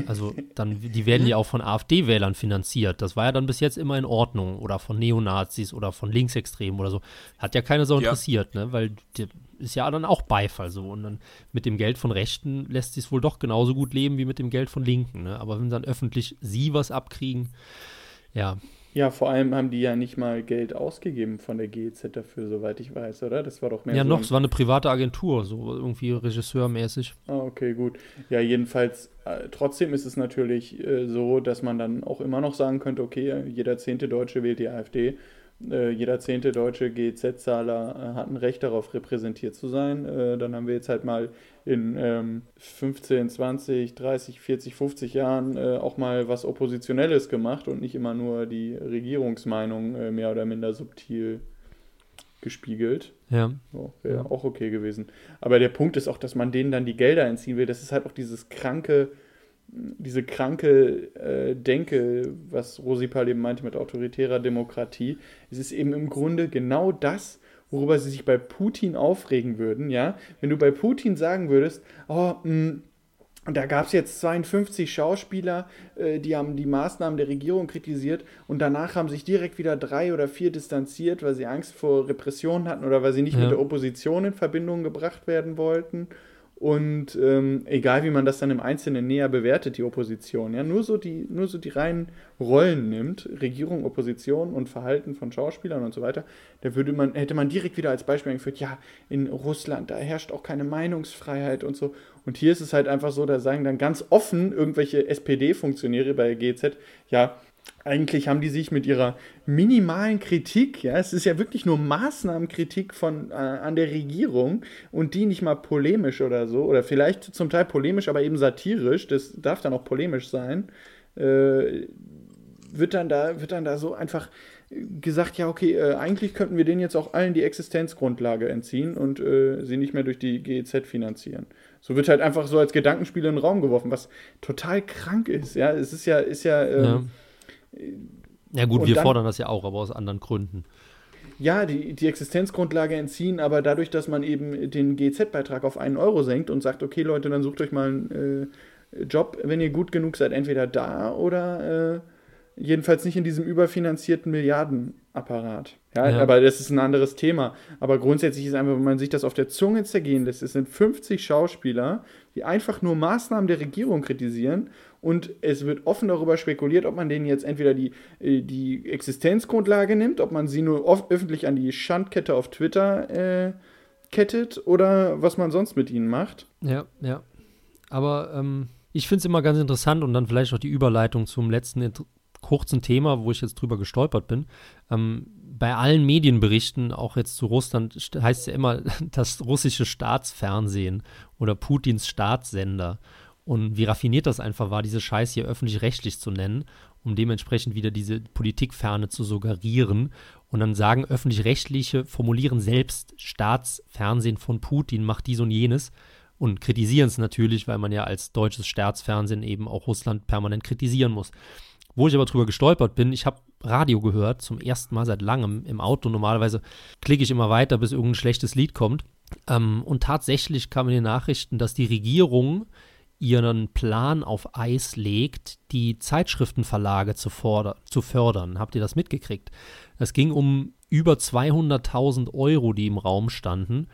Also dann, die werden ja auch von AfD-Wählern finanziert. Das war ja dann bis jetzt immer in Ordnung. Oder von Neonazis oder von Linksextremen oder so. Hat ja keiner so interessiert, ja. ne? Weil die, ist ja dann auch Beifall so. Und dann mit dem Geld von Rechten lässt sich es wohl doch genauso gut leben wie mit dem Geld von Linken. Ne? Aber wenn dann öffentlich sie was abkriegen, ja, Ja, vor allem haben die ja nicht mal Geld ausgegeben von der GEZ dafür, soweit ich weiß, oder? Das war doch mehr Ja, so noch, es war eine private Agentur, so irgendwie regisseurmäßig. Ah, okay, gut. Ja, jedenfalls, äh, trotzdem ist es natürlich äh, so, dass man dann auch immer noch sagen könnte, okay, jeder zehnte Deutsche wählt die AfD. Äh, jeder zehnte deutsche GEZ-Zahler äh, hat ein Recht darauf, repräsentiert zu sein. Äh, dann haben wir jetzt halt mal in ähm, 15, 20, 30, 40, 50 Jahren auch mal was Oppositionelles gemacht und nicht immer nur die Regierungsmeinung mehr oder minder subtil gespiegelt. Ja. So, Wäre Ja. auch okay gewesen. Aber der Punkt ist auch, dass man denen dann die Gelder entziehen will. Das ist halt auch dieses kranke, diese kranke äh, Denke, was Rosipal eben meinte mit autoritärer Demokratie. Es ist eben im Grunde genau das, worüber sie sich bei Putin aufregen würden, ja. Wenn du bei Putin sagen würdest, oh, mh, und da gab es jetzt 52 Schauspieler, äh, die haben die Maßnahmen der Regierung kritisiert und danach haben sich direkt wieder drei oder vier distanziert, weil sie Angst vor Repressionen hatten oder weil sie nicht Ja. mit der Opposition in Verbindung gebracht werden wollten. Und ähm, egal wie man das dann im Einzelnen näher bewertet, die Opposition, ja, nur so die, nur so die reinen Rollen nimmt, Regierung, Opposition und Verhalten von Schauspielern und so weiter, da würde man, hätte man direkt wieder als Beispiel angeführt, ja, in Russland, da herrscht auch keine Meinungsfreiheit und so. Und hier ist es halt einfach so, da sagen dann ganz offen irgendwelche SPD-Funktionäre bei GZ, ja, eigentlich haben die sich mit ihrer minimalen Kritik, ja, es ist ja wirklich nur Maßnahmenkritik von, äh, an der Regierung und die nicht mal polemisch oder so, oder vielleicht zum Teil polemisch, aber eben satirisch, das darf dann auch polemisch sein, äh, wird dann da, wird dann da so einfach gesagt, ja, okay, äh, eigentlich könnten wir denen jetzt auch allen die Existenzgrundlage entziehen und äh, sie nicht mehr durch die GEZ finanzieren. So wird halt einfach so als Gedankenspiel in den Raum geworfen, was total krank ist, ja. Es ist ja, ist ja, ähm, ja. Ja gut, und wir dann- fordern das ja auch, aber aus anderen Gründen. ja, die, die Existenzgrundlage entziehen, aber dadurch, dass man eben den GZ-Beitrag auf einen Euro senkt und sagt, okay, Leute, dann sucht euch mal einen äh, Job, wenn ihr gut genug seid, entweder da oder äh, jedenfalls nicht in diesem überfinanzierten Milliardenapparat. Ja, Ja. aber das ist ein anderes Thema. Aber grundsätzlich ist einfach, wenn man sich das auf der Zunge zergehen lässt, es sind 50 Schauspieler, die einfach nur Maßnahmen der Regierung kritisieren und es wird offen darüber spekuliert, ob man denen jetzt entweder die, äh, die Existenzgrundlage nimmt, ob man sie nur öffentlich an die Schandkette auf Twitter äh, kettet oder was man sonst mit ihnen macht. Ja, ja. Aber ähm, ich finde es immer ganz interessant und dann vielleicht auch die Überleitung zum letzten kurzen Thema, wo ich jetzt drüber gestolpert bin. Ähm, bei allen Medienberichten, auch jetzt zu Russland, heißt es ja immer [laughs] das russische Staatsfernsehen oder Putins Staatssender. Und wie raffiniert das einfach war, diese Scheiß hier öffentlich-rechtlich zu nennen, um dementsprechend wieder diese Politikferne zu suggerieren. Und dann sagen öffentlich-rechtliche, formulieren selbst Staatsfernsehen von Putin, macht dies und jenes und kritisieren es natürlich, weil man ja als deutsches Staatsfernsehen eben auch Russland permanent kritisieren muss. Wo ich aber drüber gestolpert bin, ich habe Radio gehört, zum ersten Mal seit langem im Auto. Normalerweise klicke ich immer weiter, bis irgendein schlechtes Lied kommt. Ähm, und tatsächlich kamen die Nachrichten, dass die Regierung ihren Plan auf Eis legt, die Zeitschriftenverlage zu, forder zu fördern. Habt ihr das mitgekriegt? Es ging um über 200.000 Euro, die im Raum standen.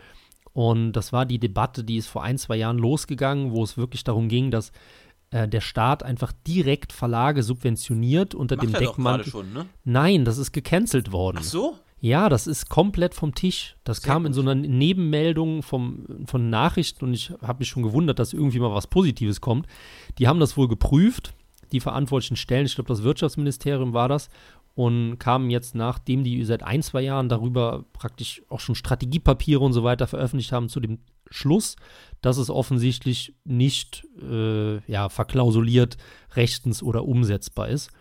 Und das war die Debatte, die ist vor ein, zwei Jahren losgegangen, wo es wirklich darum ging, dass äh, der Staat einfach direkt Verlage subventioniert unter Macht dem er doch Deckmantel. schon, ne? Nein, das ist gecancelt worden. Ach so? Ja, das ist komplett vom Tisch. Das Sehr kam in gut. so einer Nebenmeldung vom, von Nachrichten und ich habe mich schon gewundert, dass irgendwie mal was Positives kommt. Die haben das wohl geprüft, die verantwortlichen Stellen, ich glaube das Wirtschaftsministerium war das, und kamen jetzt, nachdem die seit ein, zwei Jahren darüber praktisch auch schon Strategiepapiere und so weiter veröffentlicht haben, zu dem Schluss, dass es offensichtlich nicht äh, ja, verklausuliert, rechtens oder umsetzbar ist.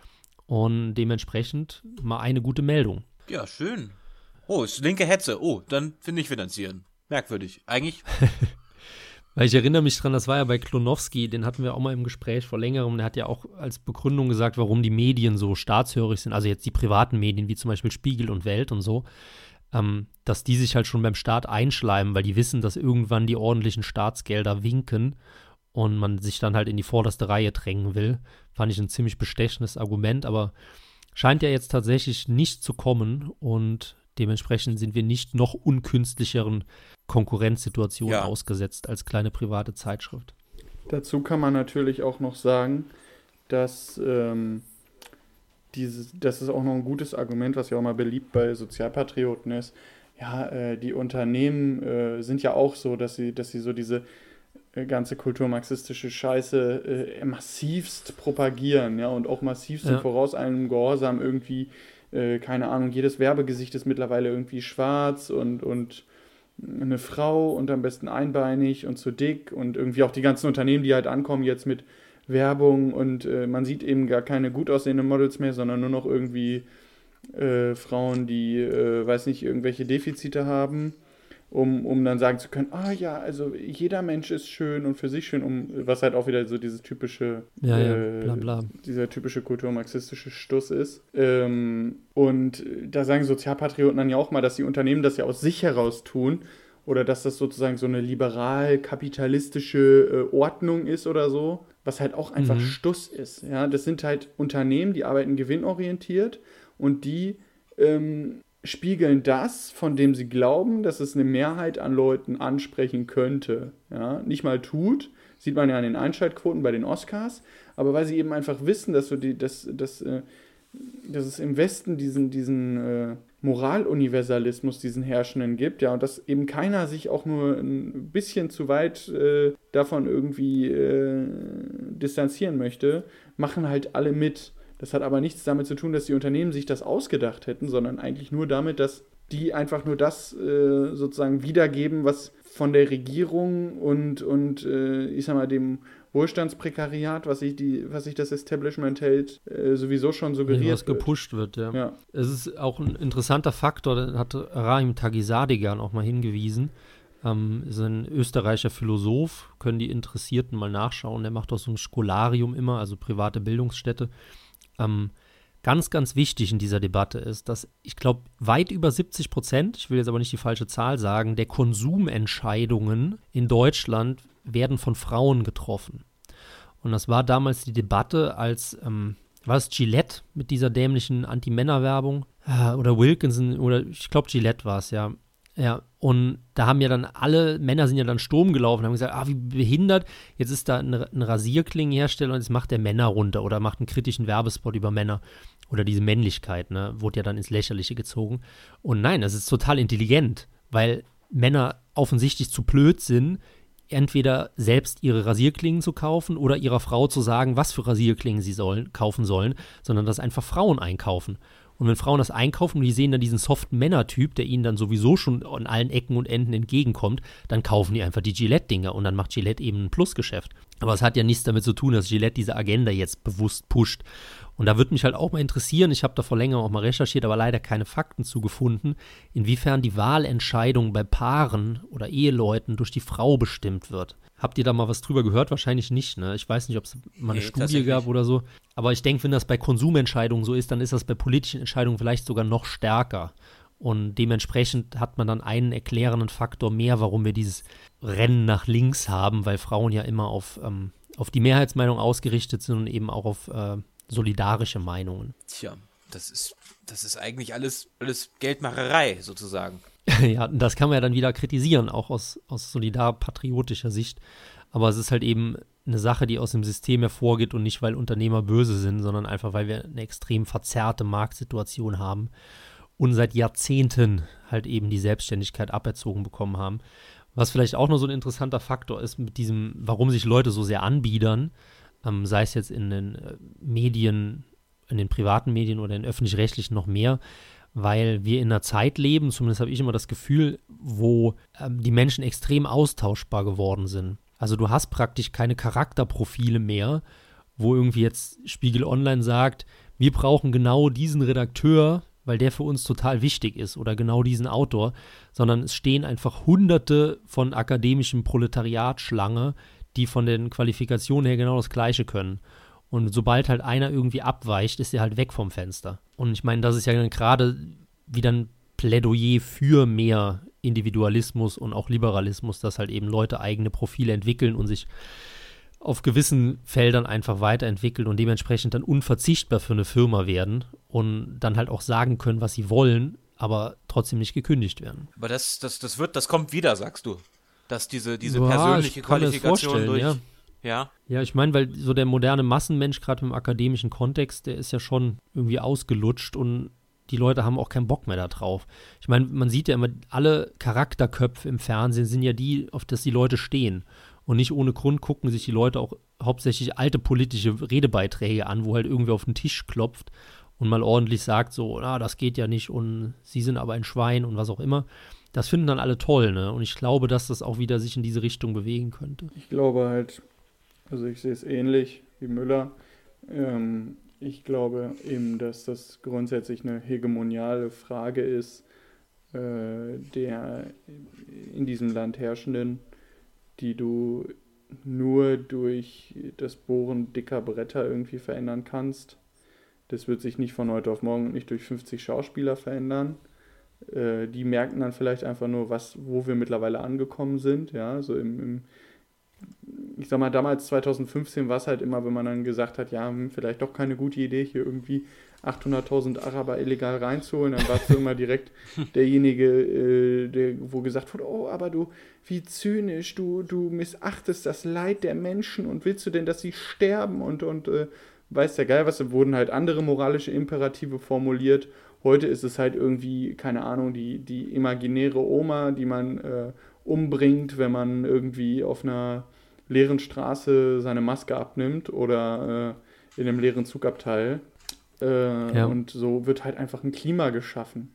Und dementsprechend mal eine gute Meldung. Ja, schön. Oh, ist linke Hetze. Oh, dann finde ich finanzieren. Merkwürdig. Eigentlich, [laughs] Weil ich erinnere mich dran, das war ja bei Klonowski, den hatten wir auch mal im Gespräch vor längerem. Der hat ja auch als Begründung gesagt, warum die Medien so staatshörig sind, also jetzt die privaten Medien, wie zum Beispiel Spiegel und Welt und so, ähm, dass die sich halt schon beim Staat einschleimen, weil die wissen, dass irgendwann die ordentlichen Staatsgelder winken und man sich dann halt in die vorderste Reihe drängen will. Fand ich ein ziemlich bestechendes Argument, aber scheint ja jetzt tatsächlich nicht zu kommen und dementsprechend sind wir nicht noch unkünstlicheren Konkurrenzsituationen Ja. ausgesetzt als kleine private Zeitschrift. Dazu kann man natürlich auch noch sagen, dass ähm, dieses, das ist auch noch ein gutes Argument, was ja auch mal beliebt bei Sozialpatrioten ist. Ja, äh, die Unternehmen äh, sind ja auch so, dass sie, dass sie so diese äh, ganze kulturmarxistische Scheiße äh, massivst propagieren, ja, und auch massivst ja. voraus einem Gehorsam irgendwie, äh, keine Ahnung, jedes Werbegesicht ist mittlerweile irgendwie schwarz und, und eine Frau und am besten einbeinig und zu dick und irgendwie auch die ganzen Unternehmen, die halt ankommen jetzt mit Werbung und äh, man sieht eben gar keine gut aussehenden Models mehr, sondern nur noch irgendwie äh, Frauen, die, äh, weiß nicht, irgendwelche Defizite haben, um, um dann sagen zu können, ah ja, also jeder Mensch ist schön und für sich schön, um was halt auch wieder so dieses typische, ja, ja, äh, bla, bla. dieser typische kulturmarxistische Stuss ist. Ähm, und da sagen Sozialpatrioten dann ja auch mal, dass die Unternehmen das ja aus sich heraus tun oder dass das sozusagen so eine liberal-kapitalistische äh, Ordnung ist oder so was halt auch einfach mhm. Stuss ist. Ja, das sind halt Unternehmen, die arbeiten gewinnorientiert und die ähm, spiegeln das, von dem sie glauben, dass es eine Mehrheit an Leuten ansprechen könnte. Ja, nicht mal tut, sieht man ja an den Einschaltquoten bei den Oscars, aber weil sie eben einfach wissen, dass so die, dass, dass, äh, dass es im Westen diesen, diesen äh, Moraluniversalismus diesen Herrschenden gibt, ja, und dass eben keiner sich auch nur ein bisschen zu weit äh, davon irgendwie äh, distanzieren möchte, machen halt alle mit. Das hat aber nichts damit zu tun, dass die Unternehmen sich das ausgedacht hätten, sondern eigentlich nur damit, dass die einfach nur das äh, sozusagen wiedergeben, was von der Regierung und, und äh, ich sag mal, dem Wohlstandsprekariat, was sich, die, was sich das Establishment hält, äh, sowieso schon suggeriert was gepusht wird, ja. ja. Es ist auch ein interessanter Faktor, da hat Rahim Tagisadigan auch mal hingewiesen. Ähm, ist ein österreichischer Philosoph, können die Interessierten mal nachschauen. Der macht auch so ein Scholarium immer, also private Bildungsstätte. Ähm, ganz, ganz wichtig in dieser Debatte ist, dass ich glaube, weit über 70 Prozent, ich will jetzt aber nicht die falsche Zahl sagen, der Konsumentscheidungen in Deutschland werden von Frauen getroffen. Und das war damals die Debatte, als ähm, war es Gillette mit dieser dämlichen Anti-Männer-Werbung äh, oder Wilkinson oder ich glaube Gillette war es, ja. Ja, und da haben ja dann alle Männer sind ja dann Sturm gelaufen, haben gesagt, ah, wie behindert, jetzt ist da ein, ein Rasierklingenhersteller und jetzt macht der Männer runter oder macht einen kritischen Werbespot über Männer oder diese Männlichkeit, ne, wurde ja dann ins Lächerliche gezogen. Und nein, das ist total intelligent, weil Männer offensichtlich zu blöd sind, entweder selbst ihre Rasierklingen zu kaufen oder ihrer Frau zu sagen, was für Rasierklingen sie sollen, kaufen sollen, sondern dass einfach Frauen einkaufen. Und wenn Frauen das einkaufen und die sehen dann diesen soften Männertyp, der ihnen dann sowieso schon an allen Ecken und Enden entgegenkommt, dann kaufen die einfach die Gillette-Dinger und dann macht Gillette eben ein Plusgeschäft. Aber es hat ja nichts damit zu tun, dass Gillette diese Agenda jetzt bewusst pusht. Und da würde mich halt auch mal interessieren, ich habe da vor längerem auch mal recherchiert, aber leider keine Fakten zugefunden, inwiefern die Wahlentscheidung bei Paaren oder Eheleuten durch die Frau bestimmt wird. Habt ihr da mal was drüber gehört? Wahrscheinlich nicht, ne? Ich weiß nicht, ob es mal eine nee, Studie gab oder so. Aber ich denke, wenn das bei Konsumentscheidungen so ist, dann ist das bei politischen Entscheidungen vielleicht sogar noch stärker. Und dementsprechend hat man dann einen erklärenden Faktor mehr, warum wir dieses Rennen nach links haben, weil Frauen ja immer auf, ähm, auf die Mehrheitsmeinung ausgerichtet sind und eben auch auf äh, solidarische Meinungen. Tja, das ist, das ist eigentlich alles, alles Geldmacherei sozusagen. [laughs] ja, das kann man ja dann wieder kritisieren, auch aus, aus solidar-patriotischer Sicht. Aber es ist halt eben eine Sache, die aus dem System hervorgeht und nicht, weil Unternehmer böse sind, sondern einfach, weil wir eine extrem verzerrte Marktsituation haben und seit Jahrzehnten halt eben die Selbstständigkeit aberzogen bekommen haben. Was vielleicht auch noch so ein interessanter Faktor ist mit diesem, warum sich Leute so sehr anbiedern, ähm, sei es jetzt in den äh, Medien, in den privaten Medien oder in öffentlich-rechtlichen noch mehr, weil wir in einer Zeit leben, zumindest habe ich immer das Gefühl, wo ähm, die Menschen extrem austauschbar geworden sind. Also du hast praktisch keine Charakterprofile mehr, wo irgendwie jetzt Spiegel Online sagt, wir brauchen genau diesen Redakteur, weil der für uns total wichtig ist oder genau diesen Autor, sondern es stehen einfach hunderte von akademischem Proletariat Schlange, die von den Qualifikationen her genau das Gleiche können. Und sobald halt einer irgendwie abweicht, ist er halt weg vom Fenster. Und ich meine, das ist ja gerade wieder ein Plädoyer für mehr Individualismus und auch Liberalismus, dass halt eben Leute eigene Profile entwickeln und sich auf gewissen Feldern einfach weiterentwickeln und dementsprechend dann unverzichtbar für eine Firma werden und dann halt auch sagen können, was sie wollen, aber trotzdem nicht gekündigt werden. Aber das, das, das wird, das kommt wieder, sagst du dass diese, diese ja, persönliche Qualifikation durch. Ja. Ja. Ja, ich meine, weil so der moderne Massenmensch, gerade im akademischen Kontext, der ist ja schon irgendwie ausgelutscht und die Leute haben auch keinen Bock mehr da drauf. Ich meine, man sieht ja immer, alle Charakterköpfe im Fernsehen sind ja die, auf das die Leute stehen. Und nicht ohne Grund gucken sich die Leute auch hauptsächlich alte politische Redebeiträge an, wo halt irgendwie auf den Tisch klopft und mal ordentlich sagt, so, na, das geht ja nicht und sie sind aber ein Schwein und was auch immer. Das finden dann alle toll, ne? Und ich glaube, dass das auch wieder sich in diese Richtung bewegen könnte. Ich glaube halt, also ich sehe es ähnlich wie Müller. Ähm, ich glaube eben, dass das grundsätzlich eine hegemoniale Frage ist, äh, der in diesem Land herrschenden die du nur durch das Bohren dicker Bretter irgendwie verändern kannst. Das wird sich nicht von heute auf morgen und nicht durch 50 Schauspieler verändern. Äh, die merken dann vielleicht einfach nur, was, wo wir mittlerweile angekommen sind. Ja, so im, im ich sag mal, damals 2015 war es halt immer, wenn man dann gesagt hat, ja, hm, vielleicht doch keine gute Idee, hier irgendwie 800.000 Araber illegal reinzuholen, dann warst du immer direkt [laughs] derjenige, äh, der, wo gesagt wurde, oh, aber du, wie zynisch, du, du missachtest das Leid der Menschen und willst du denn, dass sie sterben und, und äh, weiß der Geil was, da wurden halt andere moralische Imperative formuliert. Heute ist es halt irgendwie, keine Ahnung, die, die imaginäre Oma, die man äh, umbringt, wenn man irgendwie auf einer leeren Straße seine Maske abnimmt oder äh, in einem leeren Zugabteil. Äh, ja. Und so wird halt einfach ein Klima geschaffen.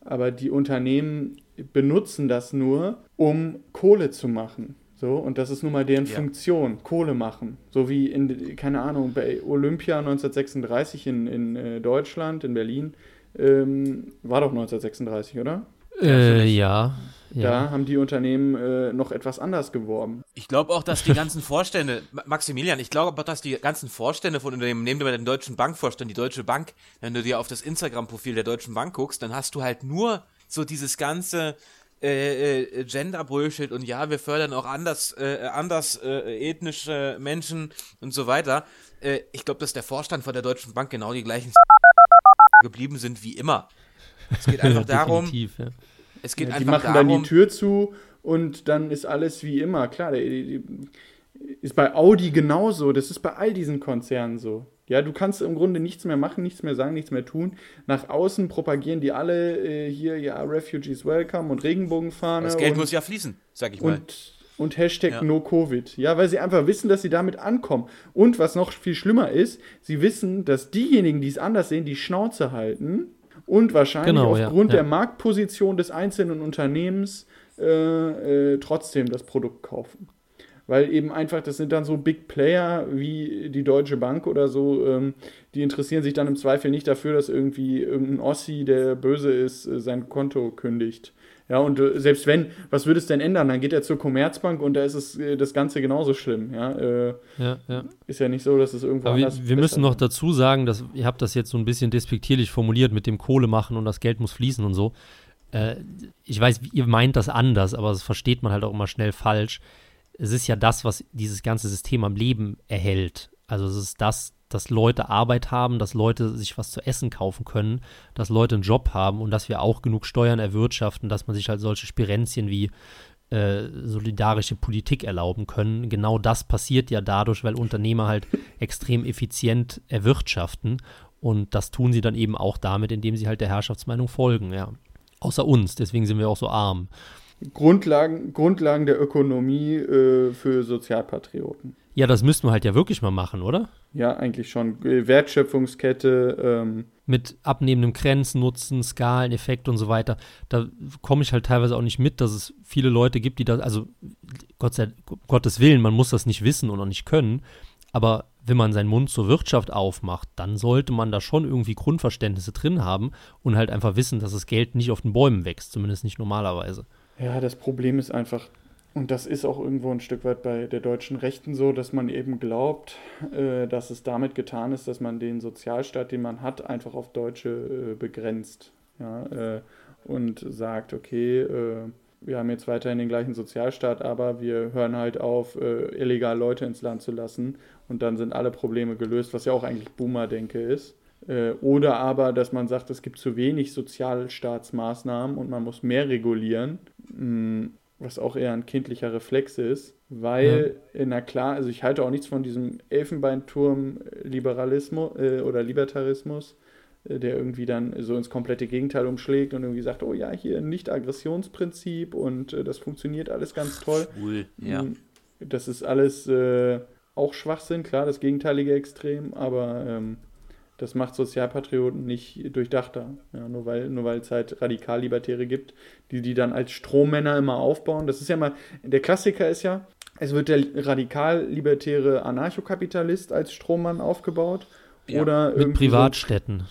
Aber die Unternehmen benutzen das nur, um Kohle zu machen. So, und das ist nun mal deren ja. Funktion, Kohle machen. So wie in, keine Ahnung, bei Olympia 1936 in, in äh, Deutschland, in Berlin, ähm, war doch 1936, oder? Äh, ja. Da ja. haben die Unternehmen äh, noch etwas anders geworben. Ich glaube auch, dass die ganzen Vorstände, [laughs] Maximilian, ich glaube auch, dass die ganzen Vorstände von Unternehmen, nehmen wir den Deutschen Bankvorstand, die Deutsche Bank, wenn du dir auf das Instagram-Profil der Deutschen Bank guckst, dann hast du halt nur so dieses ganze äh, äh, Gender-Bullshit und ja, wir fördern auch anders, äh, anders äh, ethnische Menschen und so weiter. Äh, ich glaube, dass der Vorstand von der Deutschen Bank genau die gleichen [laughs] geblieben sind wie immer. Es geht [laughs] einfach darum, ja. Es geht ja, die einfach machen darum, dann die Tür zu und dann ist alles wie immer. Klar, der, die, ist bei Audi genauso, das ist bei all diesen Konzernen so. Ja, du kannst im Grunde nichts mehr machen, nichts mehr sagen, nichts mehr tun. Nach außen propagieren die alle äh, hier, ja, Refugees Welcome und Regenbogenfahne. Das Geld und, muss ja fließen, sag ich mal. Und, und Hashtag ja. No Covid. Ja, weil sie einfach wissen, dass sie damit ankommen. Und was noch viel schlimmer ist, sie wissen, dass diejenigen, die es anders sehen, die Schnauze halten und wahrscheinlich genau, aufgrund ja, ja. der Marktposition des einzelnen Unternehmens äh, äh, trotzdem das Produkt kaufen. Weil eben einfach, das sind dann so Big Player wie die Deutsche Bank oder so, ähm, die interessieren sich dann im Zweifel nicht dafür, dass irgendwie irgendein Ossi, der böse ist, äh, sein Konto kündigt. Ja, und äh, selbst wenn, was würde es denn ändern? Dann geht er zur Commerzbank und da ist es äh, das Ganze genauso schlimm. Ja, äh, ja, ja. Ist ja nicht so, dass es irgendwo Aber anders Wir, wir müssen noch dazu sagen, dass ihr habt das jetzt so ein bisschen despektierlich formuliert mit dem Kohle machen und das Geld muss fließen und so. Äh, ich weiß, ihr meint das anders, aber das versteht man halt auch immer schnell falsch. Es ist ja das, was dieses ganze System am Leben erhält. Also es ist das, dass Leute Arbeit haben, dass Leute sich was zu essen kaufen können, dass Leute einen Job haben und dass wir auch genug Steuern erwirtschaften, dass man sich halt solche Spirenzien wie äh, solidarische Politik erlauben können. Genau das passiert ja dadurch, weil Unternehmer halt [laughs] extrem effizient erwirtschaften und das tun sie dann eben auch damit, indem sie halt der Herrschaftsmeinung folgen, ja. Außer uns, deswegen sind wir auch so arm. Grundlagen, Grundlagen der Ökonomie äh, für Sozialpatrioten. Ja, das müssten wir halt ja wirklich mal machen, oder? Ja, eigentlich schon. Wertschöpfungskette. Ähm. Mit abnehmendem Grenznutzen, Skaleneffekt und so weiter. Da komme ich halt teilweise auch nicht mit, dass es viele Leute gibt, die das, also Gott sei, Gottes Willen, man muss das nicht wissen und auch nicht können. Aber wenn man seinen Mund zur Wirtschaft aufmacht, dann sollte man da schon irgendwie Grundverständnisse drin haben und halt einfach wissen, dass das Geld nicht auf den Bäumen wächst, zumindest nicht normalerweise. Ja, das Problem ist einfach, und das ist auch irgendwo ein Stück weit bei der deutschen Rechten so, dass man eben glaubt, äh, dass es damit getan ist, dass man den Sozialstaat, den man hat, einfach auf Deutsche äh, begrenzt. Ja, äh, und sagt, okay, äh, wir haben jetzt weiterhin den gleichen Sozialstaat, aber wir hören halt auf, äh, illegal Leute ins Land zu lassen und dann sind alle Probleme gelöst, was ja auch eigentlich Boomer-Denke ist. Äh, oder aber, dass man sagt, es gibt zu wenig Sozialstaatsmaßnahmen und man muss mehr regulieren. Was auch eher ein kindlicher Reflex ist, weil, ja. na klar, also ich halte auch nichts von diesem Elfenbeinturm-Liberalismus äh, oder Libertarismus, äh, der irgendwie dann so ins komplette Gegenteil umschlägt und irgendwie sagt, oh ja, hier ein Nicht-Aggressionsprinzip und äh, das funktioniert alles ganz toll. Cool, ja. Mm, das ist alles äh, auch Schwachsinn, klar, das gegenteilige Extrem, aber ähm, das macht Sozialpatrioten nicht durchdachter. Ja, nur weil nur weil es halt Radikallibertäre gibt, die die dann als Strohmänner immer aufbauen. Das ist ja mal, der Klassiker ist ja, es wird der radikal-libertäre Anarchokapitalist als Strohmann aufgebaut. Ja, oder mit Privatstädten. So,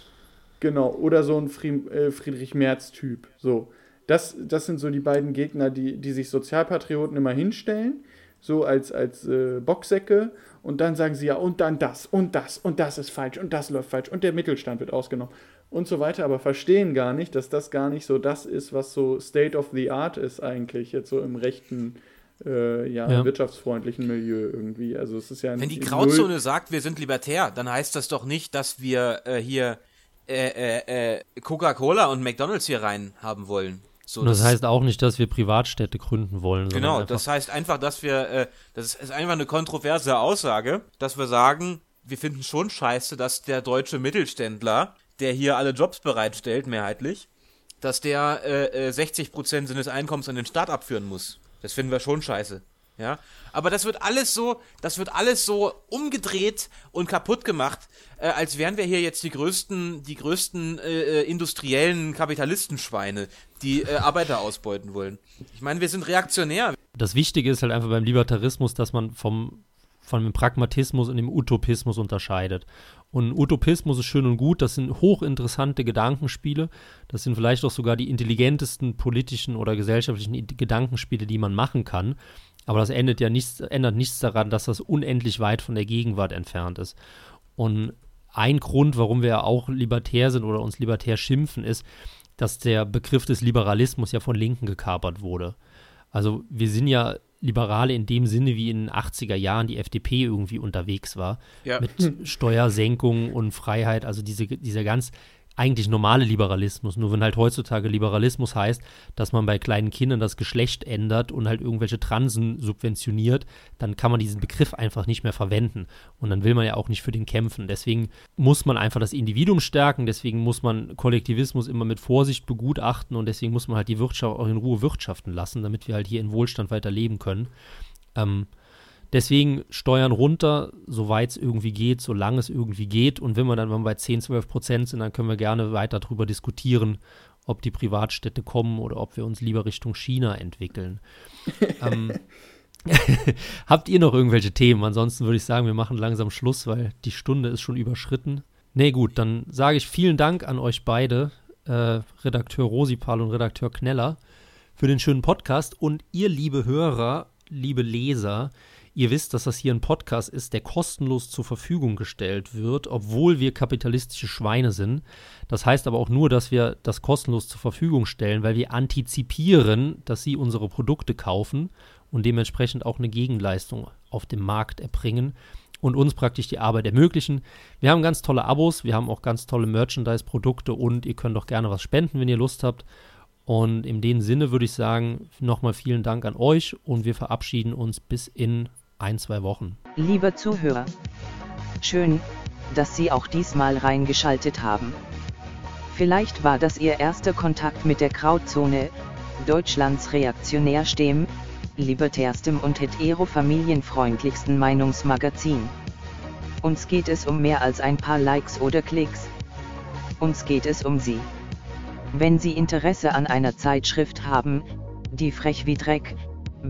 genau, oder so ein äh, Friedrich Merz-Typ. So. Das, das sind so die beiden Gegner, die, die sich Sozialpatrioten immer hinstellen, so als, als äh, Boxsäcke und dann sagen sie ja, und dann das, und das, und das ist falsch, und das läuft falsch, und der Mittelstand wird ausgenommen und so weiter, aber verstehen gar nicht, dass das gar nicht so das ist, was so State of the Art ist eigentlich, jetzt so im rechten, äh, ja, ja, wirtschaftsfreundlichen Milieu irgendwie. Also es ist ja Wenn die Grauzone Null sagt, wir sind libertär, dann heißt das doch nicht, dass wir äh, hier äh, äh, äh Coca-Cola und McDonalds hier rein haben wollen. So, das, das, heißt auch nicht, dass wir Privatstädte gründen wollen. Genau, das heißt einfach, dass wir, äh, das ist einfach eine kontroverse Aussage, dass wir sagen, wir finden schon scheiße, dass der deutsche Mittelständler, der hier alle Jobs bereitstellt, mehrheitlich, dass der äh, 60 äh, Prozent seines Einkommens an den Staat abführen muss. Das finden wir schon scheiße. Ja, aber das wird alles so, das wird alles so umgedreht und kaputt gemacht, äh, als wären wir hier jetzt die größten, die größten äh, industriellen Kapitalistenschweine, die äh, Arbeiter ausbeuten wollen. Ich meine, wir sind reaktionär. Das Wichtige ist halt einfach beim Libertarismus, dass man vom von dem Pragmatismus und dem Utopismus unterscheidet. Und Utopismus ist schön und gut, das sind hochinteressante Gedankenspiele, das sind vielleicht auch sogar die intelligentesten politischen oder gesellschaftlichen Gedankenspiele, die man machen kann. Aber das ändert ja nichts, ändert nichts daran, dass das unendlich weit von der Gegenwart entfernt ist. Und ein Grund, warum wir auch libertär sind oder uns libertär schimpfen, ist, dass der Begriff des Liberalismus ja von Linken gekapert wurde. Also wir sind ja Liberale in dem Sinne, wie in den 80er Jahren die FDP irgendwie unterwegs war. Ja. Mit Steuersenkungen und Freiheit, also diese, dieser ganz eigentlich normale Liberalismus. Nur wenn halt heutzutage Liberalismus heißt, dass man bei kleinen Kindern das Geschlecht ändert und halt irgendwelche Transen subventioniert, dann kann man diesen Begriff einfach nicht mehr verwenden. Und dann will man ja auch nicht für den kämpfen. Deswegen muss man einfach das Individuum stärken, deswegen muss man Kollektivismus immer mit Vorsicht begutachten und deswegen muss man halt die Wirtschaft auch in Ruhe wirtschaften lassen, damit wir halt hier in Wohlstand weiter leben können. Ähm, Deswegen Steuern runter, soweit es irgendwie geht, solange es irgendwie geht. Und wenn wir dann mal bei 10, 12 Prozent sind, dann können wir gerne weiter darüber diskutieren, ob die Privatstädte kommen oder ob wir uns lieber Richtung China entwickeln. [laughs] ähm, [laughs] habt ihr noch irgendwelche Themen? Ansonsten würde ich sagen, wir machen langsam Schluss, weil die Stunde ist schon überschritten. Nee, gut, dann sage ich vielen Dank an euch beide, äh, Redakteur Rosipal und Redakteur Kneller, für den schönen Podcast. Und ihr, liebe Hörer, liebe Leser, Ihr wisst, dass das hier ein Podcast ist, der kostenlos zur Verfügung gestellt wird, obwohl wir kapitalistische Schweine sind. Das heißt aber auch nur, dass wir das kostenlos zur Verfügung stellen, weil wir antizipieren, dass Sie unsere Produkte kaufen und dementsprechend auch eine Gegenleistung auf dem Markt erbringen und uns praktisch die Arbeit ermöglichen. Wir haben ganz tolle Abos, wir haben auch ganz tolle Merchandise-Produkte und ihr könnt auch gerne was spenden, wenn ihr Lust habt. Und in dem Sinne würde ich sagen, nochmal vielen Dank an euch und wir verabschieden uns bis in ein, zwei Wochen. Lieber Zuhörer, schön, dass Sie auch diesmal reingeschaltet haben. Vielleicht war das Ihr erster Kontakt mit der Krautzone, Deutschlands reaktionärstem, libertärstem und hetero-familienfreundlichsten Meinungsmagazin. Uns geht es um mehr als ein paar Likes oder Klicks. Uns geht es um Sie. Wenn Sie Interesse an einer Zeitschrift haben, die frech wie Dreck,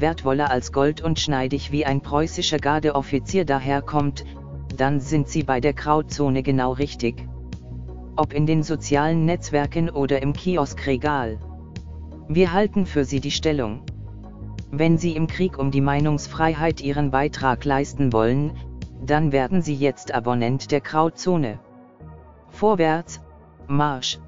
wertvoller als Gold und schneidig wie ein preußischer Gardeoffizier daherkommt, dann sind Sie bei der Krautzone genau richtig. Ob in den sozialen Netzwerken oder im Kioskregal. Wir halten für Sie die Stellung. Wenn Sie im Krieg um die Meinungsfreiheit Ihren Beitrag leisten wollen, dann werden Sie jetzt Abonnent der Krautzone. Vorwärts, Marsch!